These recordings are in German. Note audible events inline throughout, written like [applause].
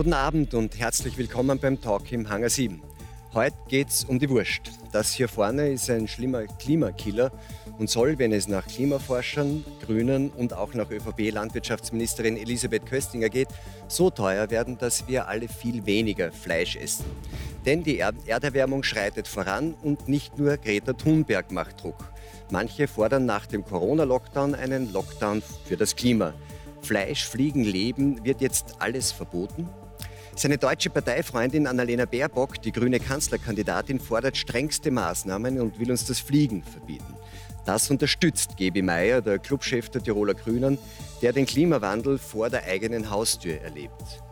Guten Abend und herzlich willkommen beim Talk im Hangar 7. Heute geht's um die Wurst. Das hier vorne ist ein schlimmer Klimakiller und soll, wenn es nach Klimaforschern, Grünen und auch nach ÖVP-Landwirtschaftsministerin Elisabeth Köstinger geht, so teuer werden, dass wir alle viel weniger Fleisch essen. Denn die Erderwärmung schreitet voran und nicht nur Greta Thunberg macht Druck. Manche fordern nach dem Corona-Lockdown einen Lockdown für das Klima. Fleisch, Fliegen, Leben wird jetzt alles verboten? Seine deutsche Parteifreundin Annalena Baerbock, die grüne Kanzlerkandidatin, fordert strengste Maßnahmen und will uns das Fliegen verbieten. Das unterstützt Gebi Meyer, der Clubchef der Tiroler Grünen, der den Klimawandel vor der eigenen Haustür erlebt.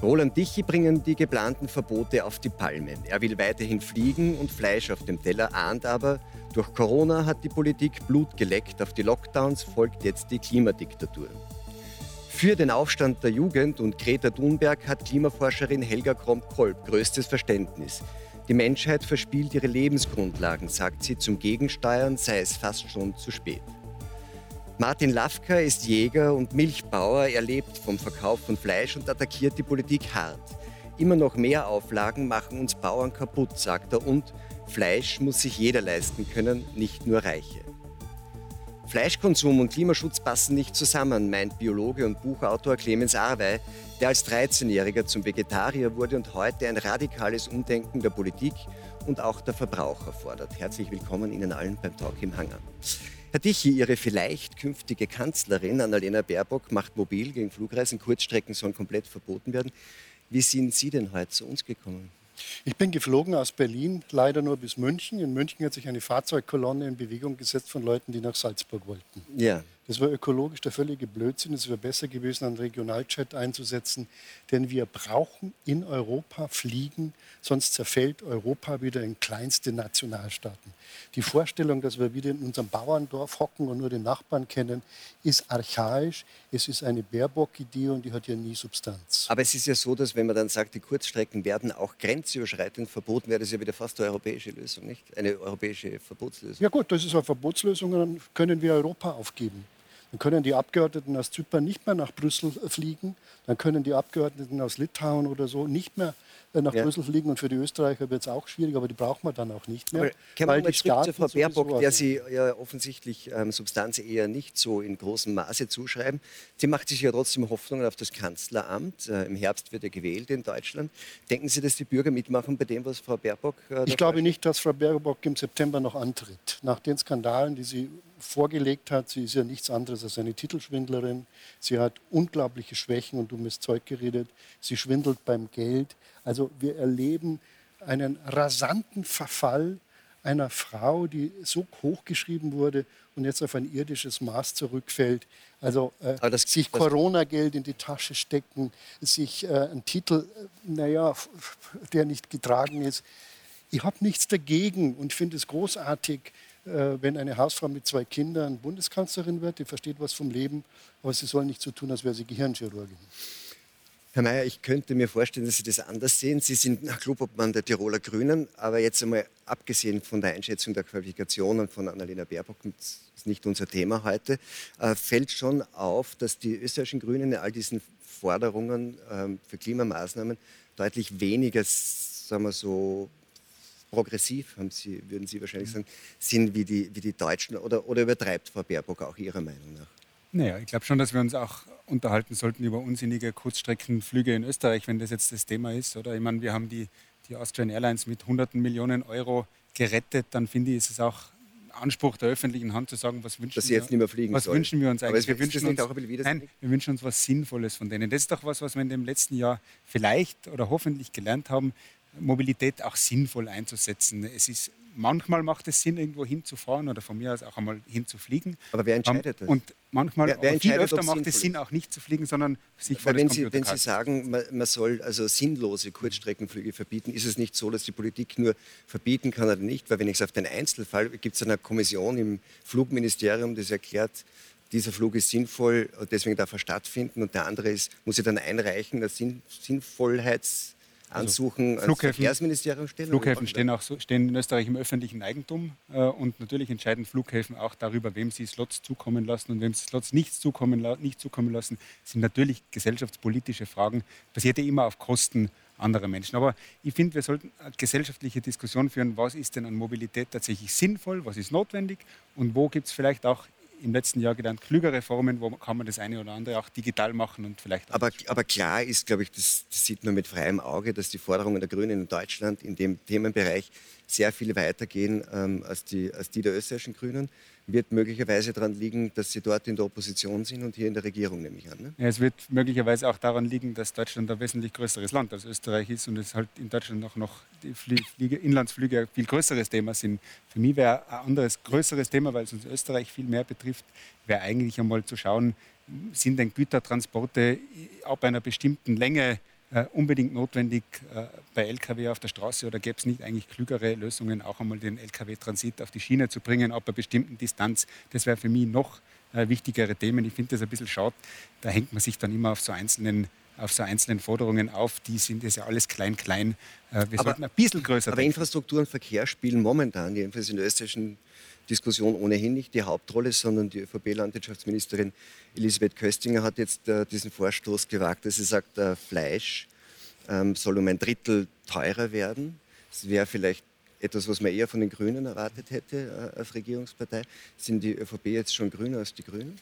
Roland Dichi bringen die geplanten Verbote auf die Palmen. Er will weiterhin fliegen und Fleisch auf dem Teller, ahnt aber, durch Corona hat die Politik Blut geleckt. Auf die Lockdowns folgt jetzt die Klimadiktatur. Für den Aufstand der Jugend und Greta Thunberg hat Klimaforscherin Helga Kromp-Kolb größtes Verständnis. Die Menschheit verspielt ihre Lebensgrundlagen, sagt sie, zum Gegensteuern sei es fast schon zu spät. Martin Lafka ist Jäger und Milchbauer, er lebt vom Verkauf von Fleisch und attackiert die Politik hart. Immer noch mehr Auflagen machen uns Bauern kaputt, sagt er, und Fleisch muss sich jeder leisten können, nicht nur Reiche. Fleischkonsum und Klimaschutz passen nicht zusammen, meint Biologe und Buchautor Clemens Arwey, der als 13-Jähriger zum Vegetarier wurde und heute ein radikales Umdenken der Politik und auch der Verbraucher fordert. Herzlich willkommen Ihnen allen beim Talk im Hangar. Herr Tichy, Ihre vielleicht künftige Kanzlerin Annalena Baerbock macht mobil gegen Flugreisen. Kurzstrecken sollen komplett verboten werden. Wie sind Sie denn heute zu uns gekommen? Ich bin geflogen aus Berlin, leider nur bis München. In München hat sich eine Fahrzeugkolonne in Bewegung gesetzt von Leuten, die nach Salzburg wollten. Ja. Das war ökologisch der völlige Blödsinn. Es wäre besser gewesen, einen Regionaljet einzusetzen. Denn wir brauchen in Europa Fliegen, sonst zerfällt Europa wieder in kleinste Nationalstaaten. Die Vorstellung, dass wir wieder in unserem Bauerndorf hocken und nur den Nachbarn kennen, ist archaisch. Es ist eine Baerbock-Idee und die hat ja nie Substanz. Aber es ist ja so, dass wenn man dann sagt, die Kurzstrecken werden auch grenzüberschreitend verboten, wäre das ja wieder fast eine europäische Lösung, nicht? Eine europäische Verbotslösung. Ja gut, das ist eine Verbotslösung, dann können wir Europa aufgeben. Dann können die Abgeordneten aus Zypern nicht mehr nach Brüssel fliegen. Dann können die Abgeordneten aus Litauen oder so nicht mehr äh, nach ja. Brüssel fliegen. Und für die Österreicher wird es auch schwierig, aber die brauchen wir dann auch nicht mehr. Aber weil die Staaten zu Frau Baerbock, der Sie ja offensichtlich ähm, Substanz eher nicht so in großem Maße zuschreiben. Sie macht sich ja trotzdem Hoffnungen auf das Kanzleramt. Äh, Im Herbst wird er gewählt in Deutschland. Denken Sie, dass die Bürger mitmachen bei dem, was Frau Baerbock... Äh, ich glaube nicht, dass Frau Baerbock im September noch antritt. Nach den Skandalen, die sie vorgelegt hat. Sie ist ja nichts anderes als eine Titelschwindlerin. Sie hat unglaubliche Schwächen und dummes Zeug geredet. Sie schwindelt beim Geld. Also wir erleben einen rasanten Verfall einer Frau, die so hochgeschrieben wurde und jetzt auf ein irdisches Maß zurückfällt. Also äh, das, sich Corona-Geld in die Tasche stecken, sich äh, einen Titel, äh, naja, der nicht getragen ist. Ich habe nichts dagegen und finde es großartig, wenn eine Hausfrau mit zwei Kindern Bundeskanzlerin wird, die versteht was vom Leben, aber sie soll nicht so tun, als wäre sie Gehirnchirurgin. Herr Mayer, ich könnte mir vorstellen, dass Sie das anders sehen. Sie sind Clubobmann der Tiroler Grünen, aber jetzt einmal abgesehen von der Einschätzung der Qualifikationen von Annalena Baerbock, das ist nicht unser Thema heute, äh, fällt schon auf, dass die österreichischen Grünen in all diesen Forderungen ähm, für Klimamaßnahmen deutlich weniger, sagen wir so, progressiv, haben Sie, würden Sie wahrscheinlich sagen, sind wie die, wie die Deutschen oder, oder übertreibt Frau Baerbock auch Ihrer Meinung nach? Naja, ich glaube schon, dass wir uns auch unterhalten sollten über unsinnige Kurzstreckenflüge in Österreich, wenn das jetzt das Thema ist. Oder ich meine, wir haben die, die Austrian Airlines mit hunderten Millionen Euro gerettet. Dann finde ich, ist es auch Anspruch der öffentlichen Hand zu sagen, was wünschen, fliegen was wünschen wir uns eigentlich? wir wünschen uns, nein, wir wünschen uns was Sinnvolles von denen. Das ist doch was, was wir in dem letzten Jahr vielleicht oder hoffentlich gelernt haben. Mobilität auch sinnvoll einzusetzen. Es ist, manchmal macht es Sinn, irgendwo hinzufahren oder von mir aus auch einmal hinzufliegen. Aber wer entscheidet das? Und manchmal, wer, wer viel öfter macht es Sinn, auch nicht zu fliegen, sondern sich vor wenn Sie, Wenn Sie sagen, man, man, soll also sinnlose Kurzstreckenflüge verbieten, ist es nicht so, dass die Politik nur verbieten kann oder nicht? Weil wenn ich es auf den Einzelfall, gibt es eine Kommission im Flugministerium, das erklärt, dieser Flug ist sinnvoll, deswegen darf er stattfinden und der andere ist, muss ich dann einreichen, eine Sinn, Sinnvollheits Ansuchen also Flughäfen, Verkehrsministerium stellen? Flughäfen stehen, auch so, stehen in Österreich im öffentlichen Eigentum äh, und natürlich entscheiden Flughäfen auch darüber, wem sie Slots zukommen lassen und wem sie Slots nicht zukommen, nicht zukommen lassen. Das sind natürlich gesellschaftspolitische Fragen, passiert ja immer auf Kosten anderer Menschen. Aber ich finde, wir sollten eine gesellschaftliche Diskussion führen, was ist denn an Mobilität tatsächlich sinnvoll, was ist notwendig und wo gibt es vielleicht auch im letzten Jahr gelernt, klügere Formen, wo kann man das eine oder andere auch digital machen und vielleicht. Aber, aber klar ist, glaube ich, das, das, sieht man mit freiem Auge, dass die Forderungen der Grünen in Deutschland in dem Themenbereich sehr viel weitergehen ähm, als, die, als die der österreichischen Grünen wird möglicherweise daran liegen, dass Sie dort in der Opposition sind und hier in der Regierung, nehme ich an. Ne? Ja, es wird möglicherweise auch daran liegen, dass Deutschland ein wesentlich größeres Land als Österreich ist und es halt in Deutschland auch noch die Fliege, Inlandsflüge ein viel größeres Thema sind. Für mich wäre ein anderes, größeres Thema, weil es uns Österreich viel mehr betrifft, wäre eigentlich einmal zu schauen, sind denn Gütertransporte ab einer bestimmten Länge unbedingt notwendig äh, bei Lkw auf der Straße oder gäbe es nicht eigentlich klügere Lösungen, auch einmal den Lkw-Transit auf die Schiene zu bringen, ab einer bestimmten Distanz? Das wäre für mich noch äh, wichtigere Themen. Ich finde das ein bisschen schade. Da hängt man sich dann immer auf so einzelnen auf so einzelnen Forderungen auf, die sind das ja alles klein, klein. Äh, wir aber, sollten ein bisschen größer Aber denken. Infrastruktur und Verkehr spielen momentan, jedenfalls in der österreichischen Diskussion ohnehin nicht die Hauptrolle, sondern die ÖVP-Landwirtschaftsministerin Elisabeth Köstinger hat jetzt äh, diesen Vorstoß gewagt, dass sie sagt, äh, Fleisch ähm, soll um ein Drittel teurer werden. Das wäre vielleicht etwas, was man eher von den Grünen erwartet hätte äh, als Regierungspartei. Sind die ÖVP jetzt schon grüner als die Grünen?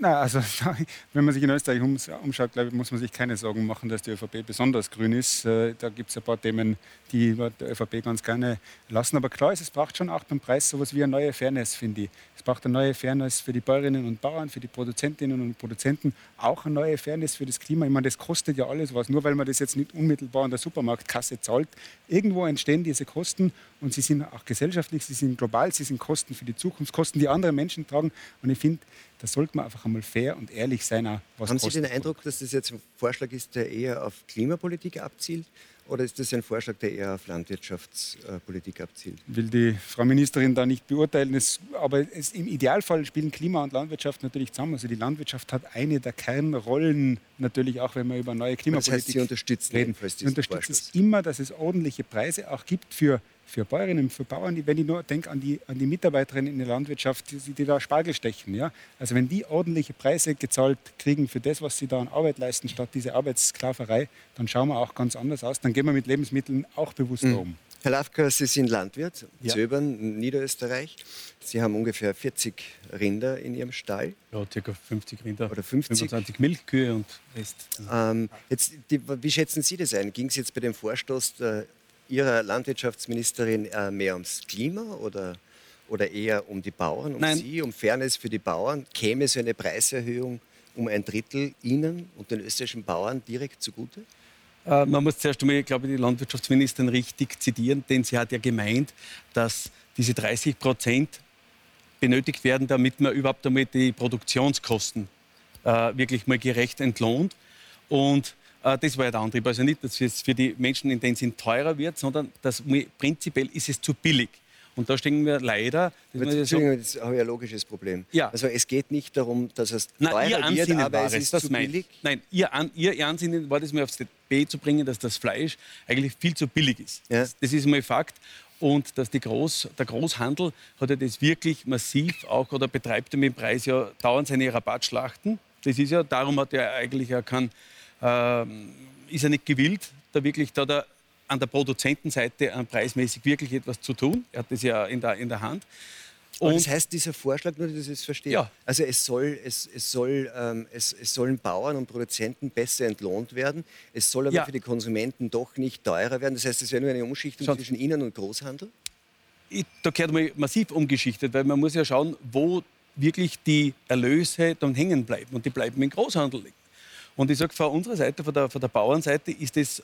Na, also [laughs] wenn man sich in Österreich umschaut, glaube ich, muss man sich keine Sorgen machen, dass die ÖVP besonders grün ist. Äh, da gibt es ein paar Themen, die der ÖVP ganz gerne lassen. Aber klar ist, es braucht schon auch beim Preis sowas wie eine neue Fairness, finde ich. Es braucht eine neue Fairness für die Bäuerinnen und Bauern, für die Produzentinnen und Produzenten, auch eine neue Fairness für das Klima. Ich meine, das kostet ja alles was. Nur weil man das jetzt nicht unmittelbar in der Supermarktkasse zahlt, irgendwo entstehen diese Kosten und sie sind auch gesellschaftlich, sie sind global, sie sind Kosten für die Zukunft, Kosten, die andere Menschen tragen. Und ich finde, da sollte man einfach einmal fair und ehrlich sein. Haben Sie den Eindruck, dass das jetzt ein Vorschlag ist, der eher auf Klimapolitik abzielt? Oder ist das ein Vorschlag, der eher auf Landwirtschaftspolitik abzielt? Ich will die Frau Ministerin da nicht beurteilen. Es, aber es, im Idealfall spielen Klima und Landwirtschaft natürlich zusammen. Also die Landwirtschaft hat eine der Kernrollen, natürlich auch wenn wir über neue Klimapolitik das heißt, Sie unterstützen reden. Sie unterstützen es immer, dass es ordentliche Preise auch gibt für für Bäuerinnen, für Bauern, wenn ich nur denke an die, an die Mitarbeiterinnen in der Landwirtschaft, die, die da Spargel stechen. Ja? Also wenn die ordentliche Preise gezahlt kriegen für das, was sie da an Arbeit leisten, statt diese Arbeitssklaverei, dann schauen wir auch ganz anders aus. Dann gehen wir mit Lebensmitteln auch bewusst mhm. um. Herr Lafka, Sie sind Landwirt, ja. Zöbern, Niederösterreich. Sie haben ungefähr 40 Rinder in Ihrem Stall. Ja, ca. 50 Rinder. Oder 50. 25 Milchkühe und Rest. Ähm, jetzt, die, wie schätzen Sie das ein? Ging es jetzt bei dem Vorstoß der Ihrer Landwirtschaftsministerin äh, mehr ums Klima oder, oder eher um die Bauern, um Nein. Sie, um Fairness für die Bauern? Käme so eine Preiserhöhung um ein Drittel Ihnen und den österreichischen Bauern direkt zugute? Äh, man muss zuerst einmal, glaube ich, die Landwirtschaftsministerin richtig zitieren, denn sie hat ja gemeint, dass diese 30 Prozent benötigt werden, damit man überhaupt einmal die Produktionskosten äh, wirklich mal gerecht entlohnt. Und das war ja der Antrieb. Also nicht, dass es für die Menschen in dem Sinn teurer wird, sondern dass prinzipiell ist es zu billig. Und da stehen wir leider. Das, so, das habe ich ein logisches Problem. Ja. Also es geht nicht darum, dass es Nein, teurer wird, aber es ist das zu billig. Nein, ihr, An, ihr Ansinnen war das mal aufs DB zu bringen, dass das Fleisch eigentlich viel zu billig ist. Ja. Das, das ist mal Fakt. Und dass Groß, der Großhandel hat ja das wirklich massiv auch oder betreibt mit dem Preis ja dauernd seine Rabattschlachten. Das ist ja, darum hat er eigentlich ja keinen äh, ist er nicht gewillt, da wirklich da der, an der Produzentenseite äh, preismäßig wirklich etwas zu tun. Er hat das ja in der, in der Hand. Und das heißt, dieser Vorschlag, nur dass ich es verstehe, ja. also es, soll, es, es, soll, ähm, es, es sollen Bauern und Produzenten besser entlohnt werden. Es soll aber ja. für die Konsumenten doch nicht teurer werden. Das heißt, es wäre nur eine Umschichtung Schaut. zwischen Ihnen und Großhandel? Ich, da gehört mal massiv umgeschichtet, weil man muss ja schauen, wo wirklich die Erlöse dann hängen bleiben. Und die bleiben im Großhandel liegen. Und ich sage, von unserer Seite, von der, von der Bauernseite, ist das,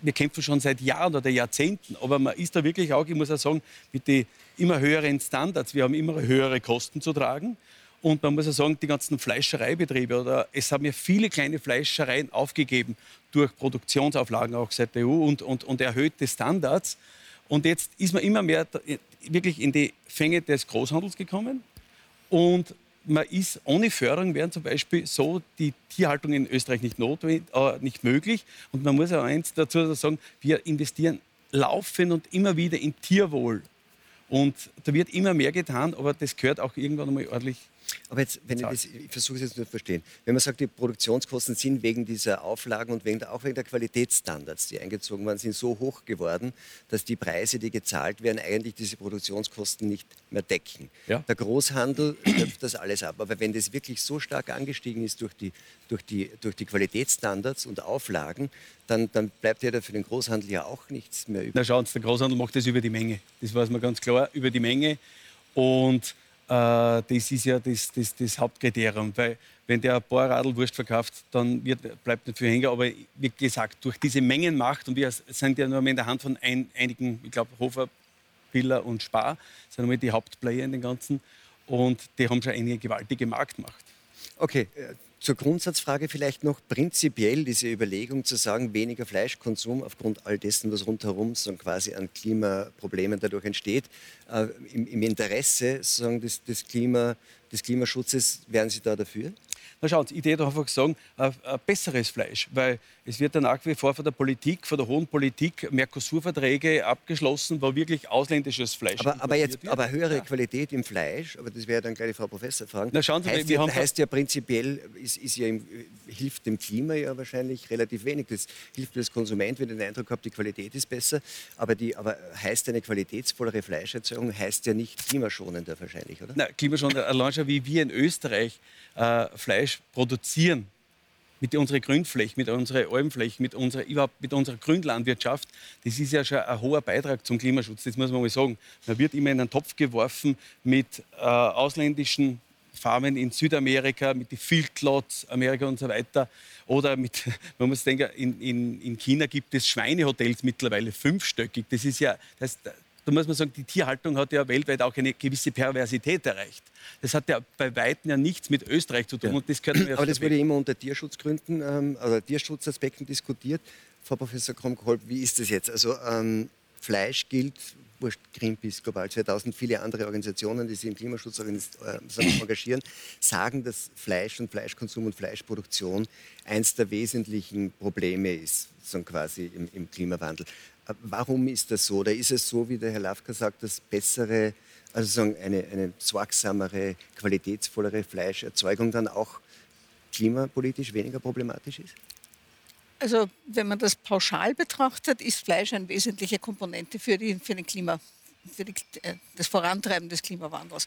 wir kämpfen schon seit Jahren oder Jahrzehnten, aber man ist da wirklich auch, ich muss auch sagen, mit den immer höheren Standards, wir haben immer höhere Kosten zu tragen. Und man muss auch sagen, die ganzen Fleischereibetriebe, oder es haben ja viele kleine Fleischereien aufgegeben durch Produktionsauflagen auch seit der EU und, und, und erhöhte Standards. Und jetzt ist man immer mehr wirklich in die Fänge des Großhandels gekommen. Und man ist ohne Förderung wären zum Beispiel so die Tierhaltung in Österreich nicht, notwendig, äh, nicht möglich. Und man muss auch eins dazu sagen, wir investieren laufend und immer wieder in Tierwohl. Und da wird immer mehr getan, aber das gehört auch irgendwann einmal ordentlich aber jetzt, wenn ich, das, ich versuche es jetzt nur zu verstehen. Wenn man sagt, die Produktionskosten sind wegen dieser Auflagen und wegen, auch wegen der Qualitätsstandards, die eingezogen waren, sind so hoch geworden, dass die Preise, die gezahlt werden, eigentlich diese Produktionskosten nicht mehr decken. Ja. Der Großhandel [clears throat] schöpft das alles ab. Aber wenn das wirklich so stark angestiegen ist durch die, durch die, durch die Qualitätsstandards und Auflagen, dann, dann bleibt ja für den Großhandel ja auch nichts mehr übrig. Na schauen Sie, der Großhandel macht das über die Menge. Das weiß man ganz klar, über die Menge. Und das ist ja das, das, das, Hauptkriterium. Weil wenn der ein paar Radlwurst verkauft, dann wird, bleibt nicht viel hängen. Aber wie gesagt, durch diese Mengenmacht, und wir sind ja nur in der Hand von ein, einigen, ich glaube, Hofer, Piller und Spar, sind nur die Hauptplayer in den Ganzen. Und die haben schon eine gewaltige Marktmacht. Okay, äh, zur Grundsatzfrage vielleicht noch prinzipiell diese Überlegung zu sagen, weniger Fleischkonsum aufgrund all dessen, was rundherum so quasi an Klimaproblemen dadurch entsteht. Äh, im, im, Interesse des, des, Klima, des Klimaschutzes, wären Sie da dafür? Na schauen Sie, ich würde einfach sagen, ein, ein, besseres Fleisch, weil es wird dann nach wie vor von der Politik, von der hohen Politik Mercosur-Verträge abgeschlossen, wo wirklich ausländisches Fleisch Aber, aber jetzt, wird. aber höhere ja. Qualität im Fleisch, aber das wäre dann gleich die Frau Professor fragen. Na schauen Sie, heißt, wir ja, haben heißt ja prinzipiell, ist, ist ja im, hilft dem Klima ja wahrscheinlich relativ wenig. Das hilft mir als Konsument, wenn ich den Eindruck habe, die Qualität ist besser. Aber, die, aber heißt eine qualitätsvollere Fleischerzeugung, heißt ja nicht klimaschonender wahrscheinlich, oder? Na, klimaschonender, allein schon wie wir in Österreich äh, Fleisch produzieren, mit unserer Grünfläche, mit unserer Almfläche, mit unserer, überhaupt mit unserer Grünlandwirtschaft, das ist ja schon ein hoher Beitrag zum Klimaschutz, das muss man mal sagen. Man wird immer in einen Topf geworfen mit äh, ausländischen Farmen in Südamerika, mit den Fieldlots, Amerika und so weiter. Oder mit, [laughs] man muss denken, in, in, in China gibt es Schweinehotels mittlerweile fünfstöckig. Das ist ja, das, da muss man sagen, die Tierhaltung hat ja weltweit auch eine gewisse Perversität erreicht. Das hat ja bei Weitem ja nichts mit Österreich zu tun. Ja. Und das Aber das wurde immer unter Tierschutzgründen ähm, oder Tierschutzaspekten diskutiert. Frau Professor Kromkolb, wie ist das jetzt? Also ähm, Fleisch gilt, wurscht, Greenpeace, Global 2000, viele andere Organisationen, die sich im Klimaschutz äh, engagieren, sagen, dass Fleisch und Fleischkonsum und Fleischproduktion eines der wesentlichen Probleme ist, so quasi im, im Klimawandel. Warum ist das so? Oder ist es so, wie der Herr Lafka sagt, dass bessere, also sagen, eine, eine sorgsamere, qualitätsvollere Fleischerzeugung dann auch klimapolitisch weniger problematisch ist? Also wenn man das pauschal betrachtet, ist Fleisch eine wesentliche Komponente für, die, für, den Klima, für die, äh, das Vorantreiben des Klimawandels.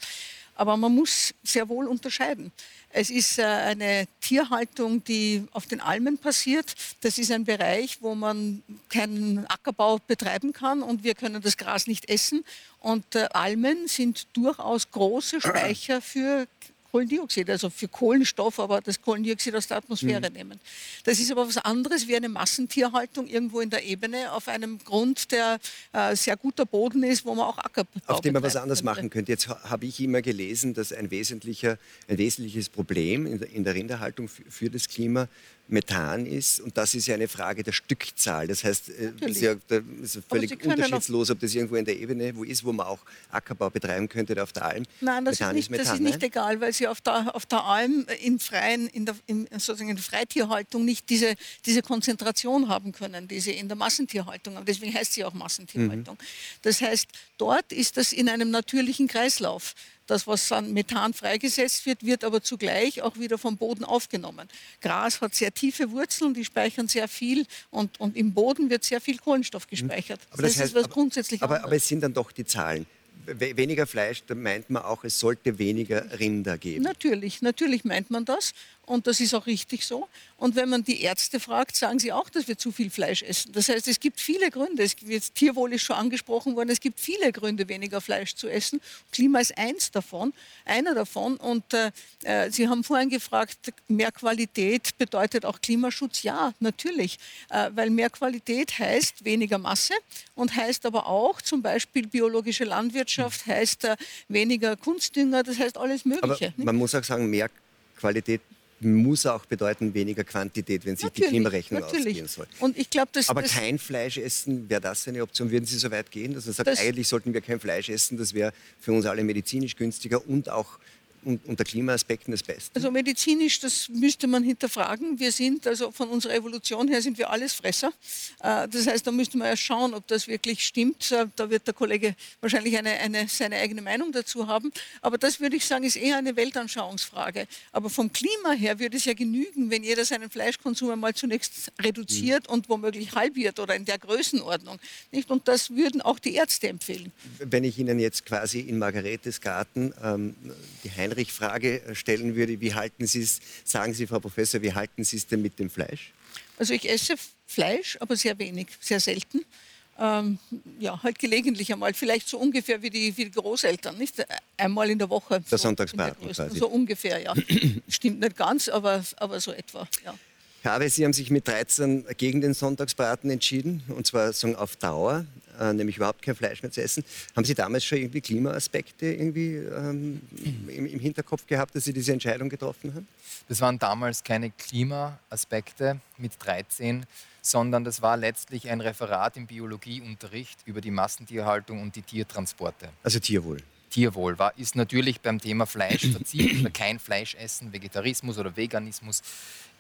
Aber man muss sehr wohl unterscheiden. Es ist äh, eine Tierhaltung, die auf den Almen passiert. Das ist ein Bereich, wo man keinen Ackerbau betreiben kann und wir können das Gras nicht essen. Und äh, Almen sind durchaus große Speicher für Kohlendioxid, also für Kohlenstoff, aber das Kohlendioxid aus der Atmosphäre mhm. nehmen. Das ist aber was anderes wie eine Massentierhaltung irgendwo in der Ebene auf einem Grund, der äh, sehr guter Boden ist, wo man auch Ackerbau Auf dem man was anderes könnte. machen könnte. Jetzt habe ich immer gelesen, dass ein, wesentlicher, ein wesentliches Problem in der, in der Rinderhaltung für, für das Klima Methan ist. Und das ist ja eine Frage der Stückzahl. Das heißt, es äh, ist ja ist völlig unterschiedslos, ob das irgendwo in der Ebene wo ist, wo man auch Ackerbau betreiben könnte oder auf der Alm. Nein, das, Methan ist, nicht, Methan, das ist nicht egal, weil sie auf der, auf der Alm im Freien, in der, in, sozusagen in der Freitierhaltung nicht diese, diese Konzentration haben können, die sie in der Massentierhaltung haben. Deswegen heißt sie auch Massentierhaltung. Mhm. Das heißt, dort ist das in einem natürlichen Kreislauf. Das, was an Methan freigesetzt wird, wird aber zugleich auch wieder vom Boden aufgenommen. Gras hat sehr tiefe Wurzeln, die speichern sehr viel und, und im Boden wird sehr viel Kohlenstoff gespeichert. Aber das, das heißt, ist was grundsätzlich aber, aber es sind dann doch die Zahlen weniger Fleisch, da meint man auch, es sollte weniger Rinder geben. Natürlich, natürlich meint man das. Und das ist auch richtig so. Und wenn man die Ärzte fragt, sagen sie auch, dass wir zu viel Fleisch essen. Das heißt, es gibt viele Gründe. Es wird, Tierwohl ist schon angesprochen worden. Es gibt viele Gründe, weniger Fleisch zu essen. Klima ist eins davon, einer davon. Und äh, äh, Sie haben vorhin gefragt, mehr Qualität bedeutet auch Klimaschutz? Ja, natürlich. Äh, weil mehr Qualität heißt weniger Masse und heißt aber auch zum Beispiel biologische Landwirtschaft, heißt äh, weniger Kunstdünger, das heißt alles Mögliche. Aber man muss auch sagen, mehr Qualität muss auch bedeuten weniger Quantität, wenn sich natürlich, die Klimarechnung natürlich. ausgehen soll. Und ich glaub, das, Aber das kein Fleisch essen, wäre das eine Option? Würden Sie so weit gehen, dass man sagt, das eigentlich sollten wir kein Fleisch essen, das wäre für uns alle medizinisch günstiger und auch unter Klimaaspekten das Beste? Also medizinisch, das müsste man hinterfragen. Wir sind, also von unserer Evolution her sind wir alles Fresser. Äh, das heißt, da müsste man ja schauen, ob das wirklich stimmt. Äh, da wird der Kollege wahrscheinlich eine, eine, seine eigene Meinung dazu haben. Aber das würde ich sagen, ist eher eine Weltanschauungsfrage. Aber vom Klima her würde es ja genügen, wenn jeder seinen Fleischkonsum einmal zunächst reduziert mhm. und womöglich halbiert oder in der Größenordnung. Nicht? Und das würden auch die Ärzte empfehlen. Wenn ich Ihnen jetzt quasi in Margaretes Garten ähm, die Heinrich-Frage stellen würde, wie halten Sie es, sagen Sie, Frau Professor, wie halten Sie es denn mit dem Fleisch? Also ich esse Fleisch, aber sehr wenig, sehr selten. Ähm, ja, halt gelegentlich einmal, vielleicht so ungefähr wie die, wie die Großeltern, nicht? Einmal in der Woche. Der so Sonntagsbraten quasi. So ungefähr, ja. Stimmt nicht ganz, aber, aber so etwa, ja. Awe, Sie haben sich mit 13 gegen den Sonntagsbraten entschieden, und zwar sagen auf Dauer, äh, nämlich überhaupt kein Fleisch mehr zu essen. Haben Sie damals schon irgendwie Klimaaspekte irgendwie ähm, im, im, Hinterkopf gehabt, dass Sie diese Entscheidung getroffen haben? Das waren damals keine Klimaaspekte mit 13, sondern das war letztlich ein Referat im Biologieunterricht über die Massentierhaltung und die Tiertransporte. Also Tierwohl. Tierwohl war, ist natürlich beim Thema Fleischverzicht [clears throat] oder kein Fleisch essen, Vegetarismus oder Veganismus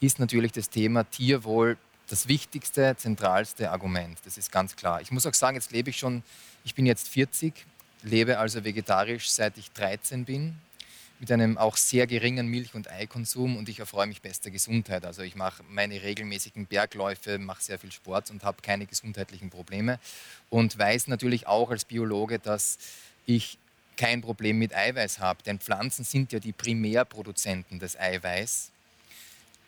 ist natürlich das Thema Tierwohl das wichtigste, zentralste Argument. Das ist ganz klar. Ich muss auch sagen, jetzt lebe ich schon, ich bin jetzt 40, lebe also vegetarisch seit ich 13 bin, mit einem auch sehr geringen Milch- und Eikonsum und ich erfreue mich bester Gesundheit. Also ich mache meine regelmäßigen Bergläufe, mache sehr viel Sport und habe keine gesundheitlichen Probleme und weiß natürlich auch als Biologe, dass ich kein Problem mit Eiweiß habe, denn Pflanzen sind ja die Primärproduzenten des Eiweiß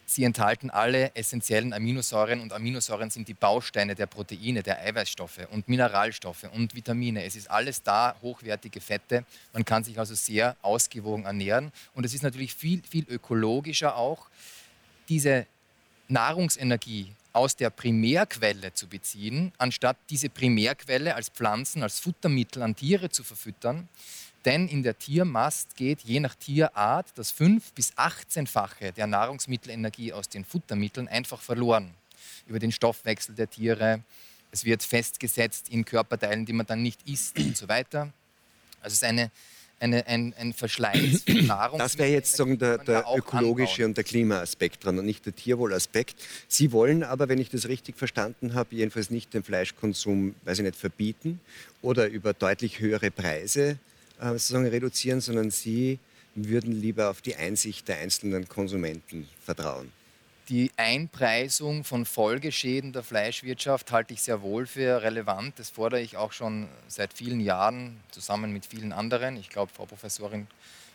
Sie enthalten alle essentiellen Aminosäuren und Aminosäuren sind die Bausteine der Proteine, der Eiweißstoffe und Mineralstoffe und Vitamine. Es ist alles da, hochwertige Fette. Man kann sich also sehr ausgewogen ernähren und es ist natürlich viel, viel ökologischer auch, diese Nahrungsenergie aus der Primärquelle zu beziehen, anstatt diese Primärquelle als Pflanzen, als Futtermittel an Tiere zu verfüttern denn in der Tiermast geht je nach Tierart das 5- bis 18-fache der Nahrungsmittelenergie aus den Futtermitteln einfach verloren. Über den Stoffwechsel der Tiere. Es wird festgesetzt in Körperteilen, die man dann nicht isst und so weiter. Also es ist eine, eine, ein, ein Verschleiß von Nahrung. Das wäre jetzt sagen, der, der ökologische anbauen. und der Klimaaspekt dran und nicht der Tierwohlaspekt. Sie wollen aber, wenn ich das richtig verstanden habe, jedenfalls nicht den Fleischkonsum, weiß ich nicht, verbieten oder über deutlich höhere Preise äh, sozusagen reduzieren, sondern Sie würden lieber auf die Einsicht der einzelnen Konsumenten vertrauen. Die Einpreisung von Folgeschäden der Fleischwirtschaft halte ich sehr wohl für relevant. Das fordere ich auch schon seit vielen Jahren zusammen mit vielen anderen. Ich glaube, Frau Professorin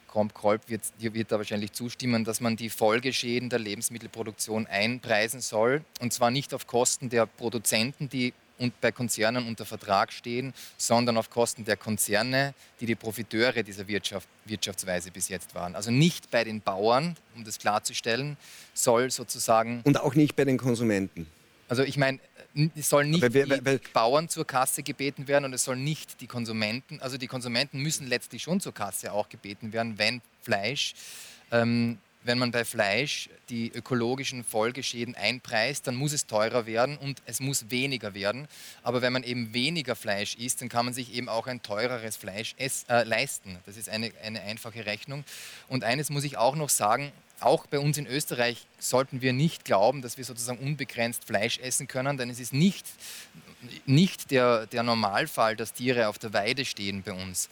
Kromp-Kolb wird, wird da wahrscheinlich zustimmen, dass man die Folgeschäden der Lebensmittelproduktion einpreisen soll. Und zwar nicht auf Kosten der Produzenten, die und bei Konzernen unter Vertrag stehen, sondern auf Kosten der Konzerne, die die Profiteure dieser Wirtschaft, Wirtschaftsweise bis jetzt waren. Also nicht bei den Bauern, um das klarzustellen, soll sozusagen. Und auch nicht bei den Konsumenten. Also ich meine, es sollen nicht wir, die Bauern zur Kasse gebeten werden und es sollen nicht die Konsumenten, also die Konsumenten müssen letztlich schon zur Kasse auch gebeten werden, wenn Fleisch ähm, wenn man bei Fleisch die ökologischen Folgeschäden einpreist, dann muss es teurer werden und es muss weniger werden. Aber wenn man eben weniger Fleisch isst, dann kann man sich eben auch ein teureres Fleisch äh, leisten. Das ist eine, eine einfache Rechnung. Und eines muss ich auch noch sagen, auch bei uns in Österreich sollten wir nicht glauben, dass wir sozusagen unbegrenzt Fleisch essen können, denn es ist nicht, nicht der, der Normalfall, dass Tiere auf der Weide stehen bei uns.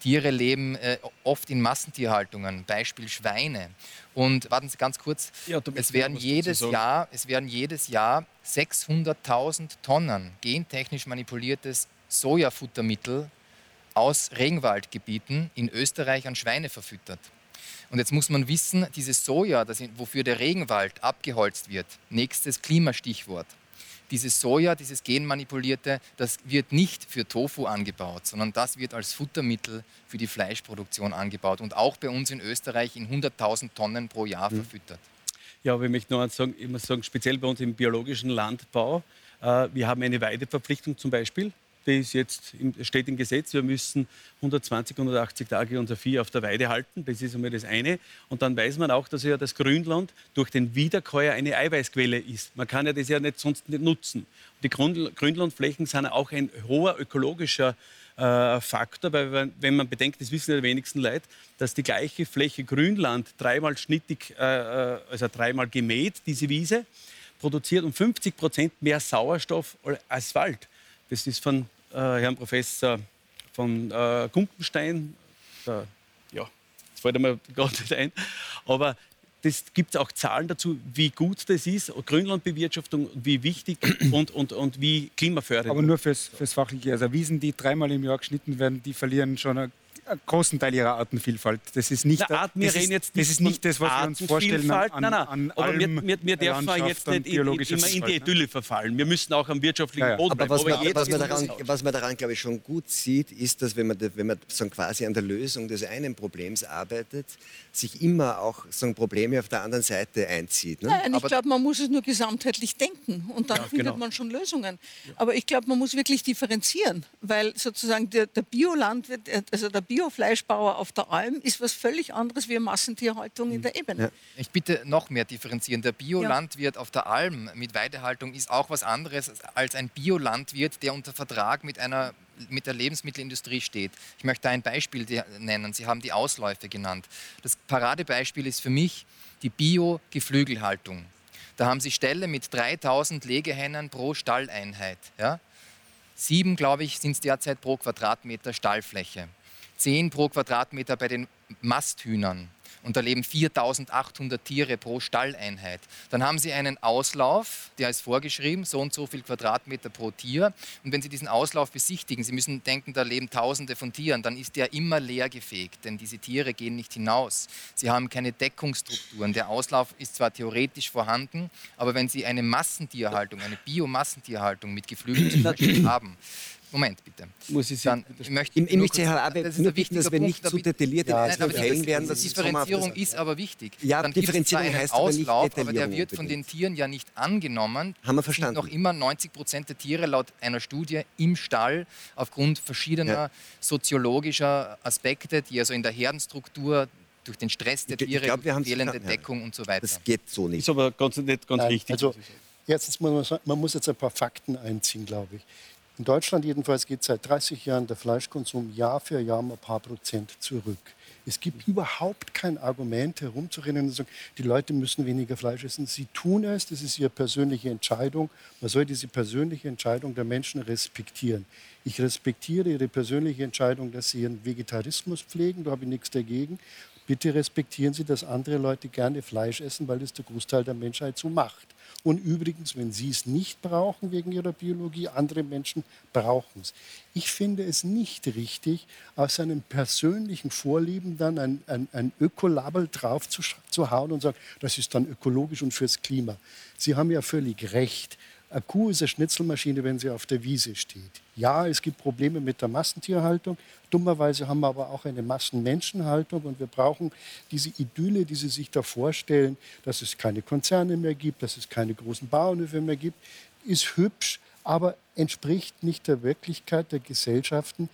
Tiere leben äh, oft in Massentierhaltungen, Beispiel Schweine. Und warten Sie ganz kurz, ja, es, werden jedes Jahr, es werden jedes Jahr 600.000 Tonnen gentechnisch manipuliertes Sojafuttermittel aus Regenwaldgebieten in Österreich an Schweine verfüttert. Und jetzt muss man wissen, dieses Soja, das, wofür der Regenwald abgeholzt wird, nächstes Klimastichwort dieses Soja, dieses genmanipulierte, das wird nicht für Tofu angebaut, sondern das wird als Futtermittel für die Fleischproduktion angebaut und auch bei uns in Österreich in 100.000 Tonnen pro Jahr mhm. verfüttert. Ja, aber ich möchte noch eins sagen, ich muss sagen, speziell bei uns im biologischen Landbau, äh, wir haben eine Weideverpflichtung zum Beispiel die ist jetzt im, steht im Gesetz, wir müssen 120, 180 Tage unser Vieh auf der Weide halten. Das ist einmal das eine. Und dann weiß man auch, dass ja das Grünland durch den Wiederkäuer eine Eiweißquelle ist. Man kann ja das ja nicht sonst nicht nutzen. Die Grünlandflächen sind auch ein hoher ökologischer äh, Faktor, weil wenn man bedenkt, das wissen ja die wenigsten Leute, dass die gleiche Fläche Grünland dreimal schnittig, äh, äh also dreimal gemäht, diese Wiese, produziert um 50 Prozent mehr Sauerstoff als Wald. Das ist von äh, Herrn Professor von äh, Gumpenstein. Äh, ja, das fällt mir [laughs] gerade nicht ein. Aber das gibt es auch Zahlen dazu, wie gut das ist, Grünlandbewirtschaftung, wie wichtig [clears throat] und, und, und wie klimafördernd. Aber nur fürs, fürs Fachliche. Also Wiesen, die dreimal im Jahr geschnitten werden, die verlieren schon einen großen Teil ihrer Artenvielfalt. Das ist nicht, Na, Arten, das, ist, das ist nicht das, was wir uns vorstellen an, an, nein, nein. an Aber Alm, wir, wir, dürfen jetzt nicht in, in, immer in die Idylle verfallen. Wir müssen auch am wirtschaftlichen ja, ja. Boden bleiben. Aber was, man, was, man daran, was man daran, glaube ich, schon gut sieht, ist, dass wenn man, wenn man so quasi an der Lösung des einen Problems arbeitet, sich immer auch so Probleme auf der anderen Seite einzieht. Ne? Nein, ich glaube, man muss es nur gesamtheitlich denken und dann ja, findet genau. man schon Lösungen. Aber ich glaube, man muss wirklich differenzieren, weil sozusagen der, der Biolandwirt, also der Biofleischbauer auf der Alm ist was völlig anderes wie Massentierhaltung in der mhm. Ebene. Ja. Ich bitte noch mehr differenzieren. Der Biolandwirt ja. auf der Alm mit Weidehaltung ist auch was anderes als ein Biolandwirt, der unter Vertrag mit einer mit der Lebensmittelindustrie steht. Ich möchte ein Beispiel nennen. Sie haben die Ausläufe genannt. Das Paradebeispiel ist für mich die Bio-Geflügelhaltung. Da haben Sie Ställe mit 3000 Legehennen pro Stalleinheit. Ja? Sieben, glaube ich, sind es derzeit pro Quadratmeter Stallfläche. 10 pro Quadratmeter bei den Masthühnern. Und da leben 4800 Tiere pro Stalleinheit. Dann haben Sie einen Auslauf, der ist vorgeschrieben, so und so viel Quadratmeter pro Tier. Und wenn Sie diesen Auslauf besichtigen, Sie müssen denken, da leben Tausende von Tieren, dann ist der immer leergefegt, denn diese Tiere gehen nicht hinaus. Sie haben keine Deckungsstrukturen. Der Auslauf ist zwar theoretisch vorhanden, aber wenn Sie eine Massentierhaltung, eine Biomassentierhaltung mit Geflügelten [clears throat] haben, Moment bitte. Muss ich Dann, ich möchte, ich, ich möchte Herr Abe, das nur bitten, dass wir nicht zu detailliert ja, in Fällen werden. Das Differenzierung ist aber wichtig. Ja, Dann Differenzierung heißt Auslauf, aber nicht aber der wird von den Tieren ja nicht angenommen. Haben wir verstanden. noch immer 90 Prozent der Tiere laut einer Studie im Stall aufgrund verschiedener ja. soziologischer Aspekte, die also in der Herdenstruktur durch den Stress der Tiere, glaub, fehlende Deckung und so weiter. Das geht so nicht. Ist aber ganz, nicht ganz Nein, richtig. Also, jetzt muss man, man muss jetzt ein paar Fakten einziehen, glaube ich. In Deutschland jedenfalls geht seit 30 Jahren der Fleischkonsum Jahr für Jahr um ein paar Prozent zurück. Es gibt überhaupt kein Argument herumzurennen und zu sagen, die Leute müssen weniger Fleisch essen. Sie tun es, das ist ihre persönliche Entscheidung. Man soll diese persönliche Entscheidung der Menschen respektieren. Ich respektiere ihre persönliche Entscheidung, dass sie ihren Vegetarismus pflegen, da habe ich nichts dagegen. Bitte respektieren Sie, dass andere Leute gerne Fleisch essen, weil das der Großteil der Menschheit so macht. Und übrigens, wenn Sie es nicht brauchen wegen Ihrer Biologie, andere Menschen brauchen es. Ich finde es nicht richtig, aus einem persönlichen Vorlieben dann ein, ein, ein Ökolabel drauf zu, zu hauen und sagen, das ist dann ökologisch und fürs Klima. Sie haben ja völlig recht. Eine Kuh ist eine Schnitzelmaschine, wenn sie auf der Wiese steht. Ja, es gibt Probleme mit der Massentierhaltung. Dummerweise haben wir aber auch eine Massenmenschenhaltung und wir brauchen diese Idylle, die Sie sich da vorstellen, dass es keine Konzerne mehr gibt, dass es keine großen Bauernhöfe mehr gibt, ist hübsch, aber entspricht nicht der Wirklichkeit der Gesellschaften,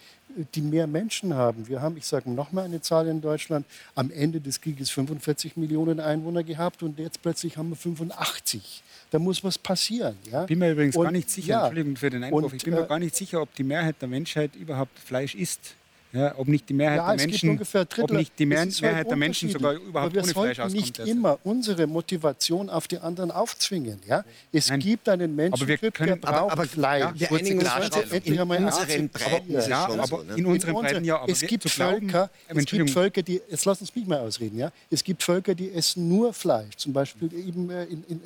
die mehr Menschen haben. Wir haben, ich sage noch mal eine Zahl in Deutschland, am Ende des Krieges 45 Millionen Einwohner gehabt und jetzt plötzlich haben wir 85. Da muss was passieren. Ja? Ich bin mir übrigens und, gar nicht sicher, ja, Entschuldigung für den Einwurf, ich bin mir äh, gar nicht sicher, ob die Mehrheit der Menschheit überhaupt Fleisch isst. Ja, ob nicht die Mehrheit ja, der Menschen, ob nicht die Mehr Mehrheit halt der Menschen sogar überhaupt ohne Fleisch auskommt. nicht also. immer unsere Motivation auf die anderen aufzwingen. Ja? Es Nein. gibt einen Menschen, der braucht aber, aber, Fleisch. Ja, wir einigen uns in, in unseren Breiten ja, aber so, ne? in unseren Breiten ja. Aber es gibt Völker, es gibt Völker, die jetzt lass uns mich mal ausreden. Ja? Es gibt Völker, die essen nur Fleisch, zum Beispiel eben äh, in, in,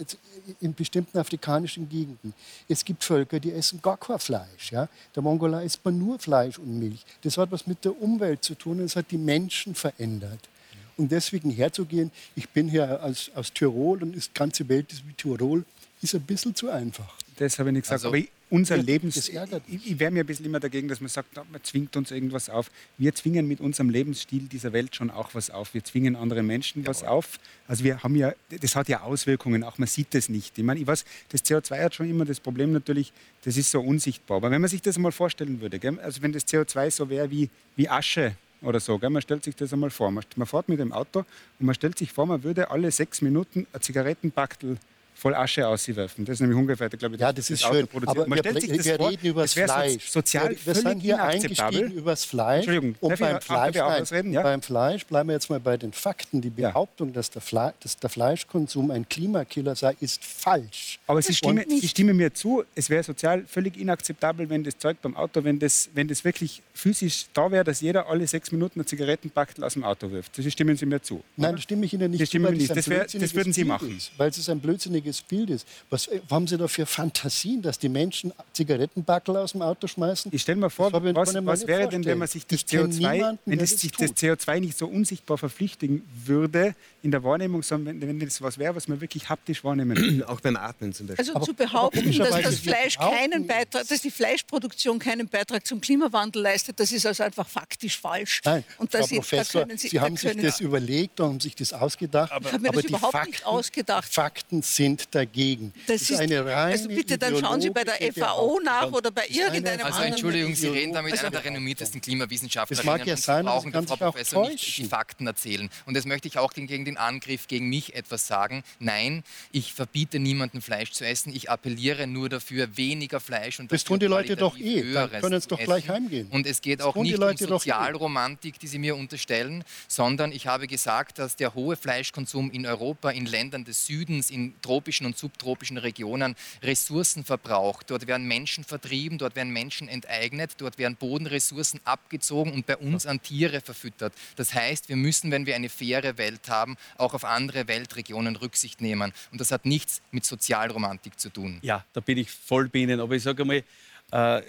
in bestimmten afrikanischen Gegenden. Es gibt Völker, die essen gar kein Fleisch. Ja? Der Mongolei isst man nur Fleisch und Milch. Das hat was mit mit der Umwelt zu tun es hat die Menschen verändert. Und deswegen herzugehen, ich bin hier aus, aus Tirol und die ganze Welt ist wie Tirol, ist ein bisschen zu einfach. Das habe ich nicht gesagt. Also, aber ich, unser Ja, Lebens... das ärgert Ich, ich wäre mir ein bisschen immer dagegen, dass man sagt, man zwingt uns irgendwas auf. Wir zwingen mit unserem Lebensstil dieser Welt schon auch was auf. Wir zwingen andere Menschen was auf. Also wir haben ja, das hat ja Auswirkungen, auch man sieht das nicht. Ich meine, ich weiß, das CO2 hat schon immer das Problem natürlich, das ist so unsichtbar. Aber wenn man sich das einmal vorstellen würde, gell? also wenn das CO2 so wäre wie, wie Asche oder so, gell? man stellt sich das einmal vor. Man, man fährt mit dem Auto und man stellt sich vor, man würde alle sechs Minuten ein Zigarettenbackel voll Asche auswerfen. Das ist nämlich ungefähr, glaube ich, Ja, das ist Auto schön. produziert. Aber man wir, stellt sich das wir vor, reden über das das Fleisch. sozial wir, wir sind hier eingestiegen über das Fleisch. Entschuldigung, und ich beim Fleisch, ich nein, ausreden? Ja. beim Fleisch bleiben wir jetzt mal bei den Fakten. Die Ja. Behauptung, dass der, Fle dass der Fleischkonsum ein Klimakiller sei, ist falsch. Aber Sie stimmen. Sie stimmen mir zu, es wäre sozial völlig inakzeptabel, wenn das Zeug beim Auto, wenn das, wenn das wirklich physisch da wäre, dass jeder alle sechs Minuten ein Zigarettenpackel aus dem Auto wirft. Das stimmen Sie mir zu. Nein, das stimme ich Ihnen nicht Das zu, nicht. Das wär- das würden Sie machen. Ist, weil es ein blödsinniges Bild ist. Was äh, haben Sie da für Fantasien, dass die Menschen Zigarettenbackel aus dem Auto schmeißen? Ich stelle mir vor, was, was wäre denn, wenn man sich das vorstellen. Ich kenn CO2, niemanden, wenn das, das sich das tut. CO2 nicht so unsichtbar verpflichtigen würde in der Wahrnehmung, sondern wenn, wenn das was wäre, was man wirklich haptisch wahrnehmen würde. Auch beim Atmen zum Beispiel. Also Aber- zu aber behaupten, dass das Fleisch keinen. Beitrag, dass die Fleischproduktion keinen Beitrag zum Klimawandel leistet, das ist also einfach faktisch falsch. Nein, und Frau da Professor, Sie, Sie da haben sich das überlegt und haben sich das ausgedacht. Ich habe mir das die überhaupt Fakten, nicht ausgedacht. Fakten sind dagegen. Das ist, eine reine also bitte, dann schauen Sie bei der FAO nach oder bei ist irgendeinem Also anderen. Entschuldigung, Sie reden da mit einer der renommiertesten Klimawissenschaftlerinnen Das mag ja sein, aber brauchen sie der Frau Professor nicht täuschen. die Fakten erzählen. Und jetzt möchte ich auch gegen, den Angriff gegen mich etwas sagen. Nein, ich verbiete niemandem Fleisch zu essen. Ich appelliere nur dafür, weniger Fleisch und Das tun die Leute doch eh. Dann können zu doch gleich heimgehen. Und es geht Das auch nicht Leute um eh. Sozialromantik, die Sie mir unterstellen, sondern ich habe gesagt, dass der hohe Fleischkonsum in Europa, in Ländern des Südens, in tropischen und subtropischen Regionen Ressourcen verbraucht. Dort werden Menschen vertrieben, dort werden Menschen enteignet, dort werden Bodenressourcen abgezogen und bei uns an Tiere verfüttert. Das heißt, wir müssen, wenn wir eine faire Welt haben, auch auf andere Weltregionen Rücksicht nehmen. Und das hat nichts mit Sozialromantik zu tun. Ja, da bin ich voll bei Ihnen. Aber ich sage einmal, äh,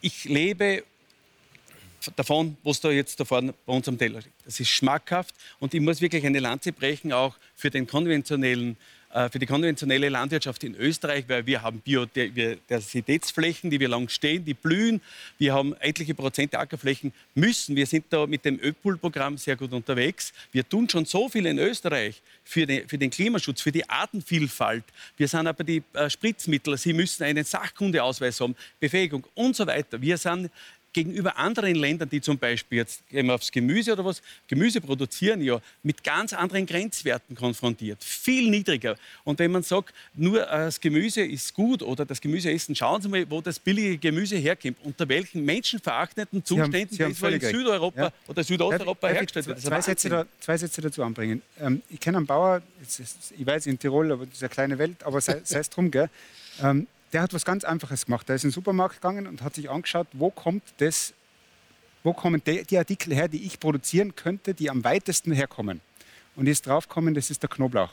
ich lebe davon, was da jetzt da vorne bei uns am Teller liegt. Das ist schmackhaft und ich muss wirklich eine Lanze brechen, auch für den konventionellen für die konventionelle Landwirtschaft in Österreich, weil wir haben Biodiversitätsflächen, die wir lang stehen, die blühen. Wir haben etliche Prozente Ackerflächen müssen. Wir sind da mit dem Öpool-Programm sehr gut unterwegs. Wir tun schon so viel in Österreich für den, für den Klimaschutz, für die Artenvielfalt. Wir sind aber die äh, Spritzmittel. Sie müssen einen Sachkundeausweis haben, Befähigung und so weiter. Wir sind gegenüber anderen Ländern, die zum Beispiel jetzt gehen wir aufs Gemüse oder was, Gemüse produzieren ja mit ganz anderen Grenzwerten konfrontiert, viel niedriger. Und wenn man sagt, nur äh, das Gemüse ist gut oder das Gemüse essen, schauen Sie mal, wo das billige Gemüse herkommt, unter welchen menschenverachtenden Sie haben- Zuständen Sie haben das in. Südeuropa Ja. oder Südosteuropa Darf hergestellt wird. Zwei Sätze, da, zwei Sätze dazu anbringen. Ähm, ich kenne einen Bauer, ich weiß in Tirol, aber das ist eine kleine Welt, aber sei sei es drum, gell? Ähm, der hat was ganz Einfaches gemacht. Der ist in den Supermarkt gegangen und hat sich angeschaut, wo kommt das, wo kommen die, Artikel her, die ich produzieren könnte, die am weitesten herkommen. Und ist draufgekommen, das ist der Knoblauch.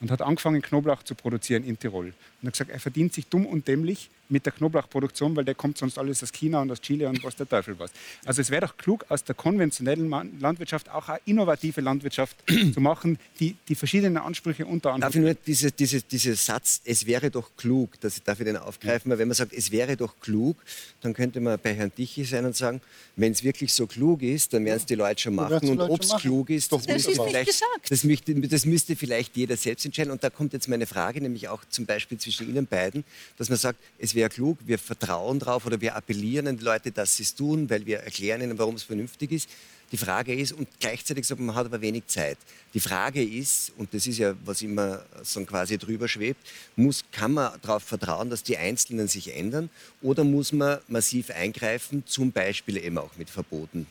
Und hat angefangen, Knoblauch zu produzieren in Tirol. Und hat gesagt, er verdient sich dumm und dämlich mit der Knoblauchproduktion, weil der kommt sonst alles aus China und aus Chile und was der Teufel was. Also es wäre doch klug, aus der konventionellen Landwirtschaft auch eine innovative Landwirtschaft [clears throat] zu machen, die die verschiedenen Ansprüche unter Darf anderem. ich nur diese, diese, dieser Satz, es wäre doch klug, dass ich, darf ich den aufgreifen, weil wenn man sagt, es wäre doch klug, dann könnte man bei Herrn Tichy sein und sagen, wenn es wirklich so klug ist, dann werden es die Leute schon machen. Und ob es klug ist, das, Das ist vielleicht, das, müsste, das müsste vielleicht jeder selbst entscheiden. Und da kommt jetzt meine Frage, nämlich auch zum Beispiel zwischen Ihnen beiden, dass man sagt, es wäre klug, wir vertrauen drauf oder wir appellieren an die Leute, dass sie es tun, weil wir erklären ihnen, warum es vernünftig ist. Die Frage ist, und gleichzeitig sagt man, man hat aber wenig Zeit. Die Frage ist, und das ist ja, was immer so quasi drüber schwebt, muss, kann man darauf vertrauen, dass die Einzelnen sich ändern oder muss man massiv eingreifen, zum Beispiel eben auch mit Verboten?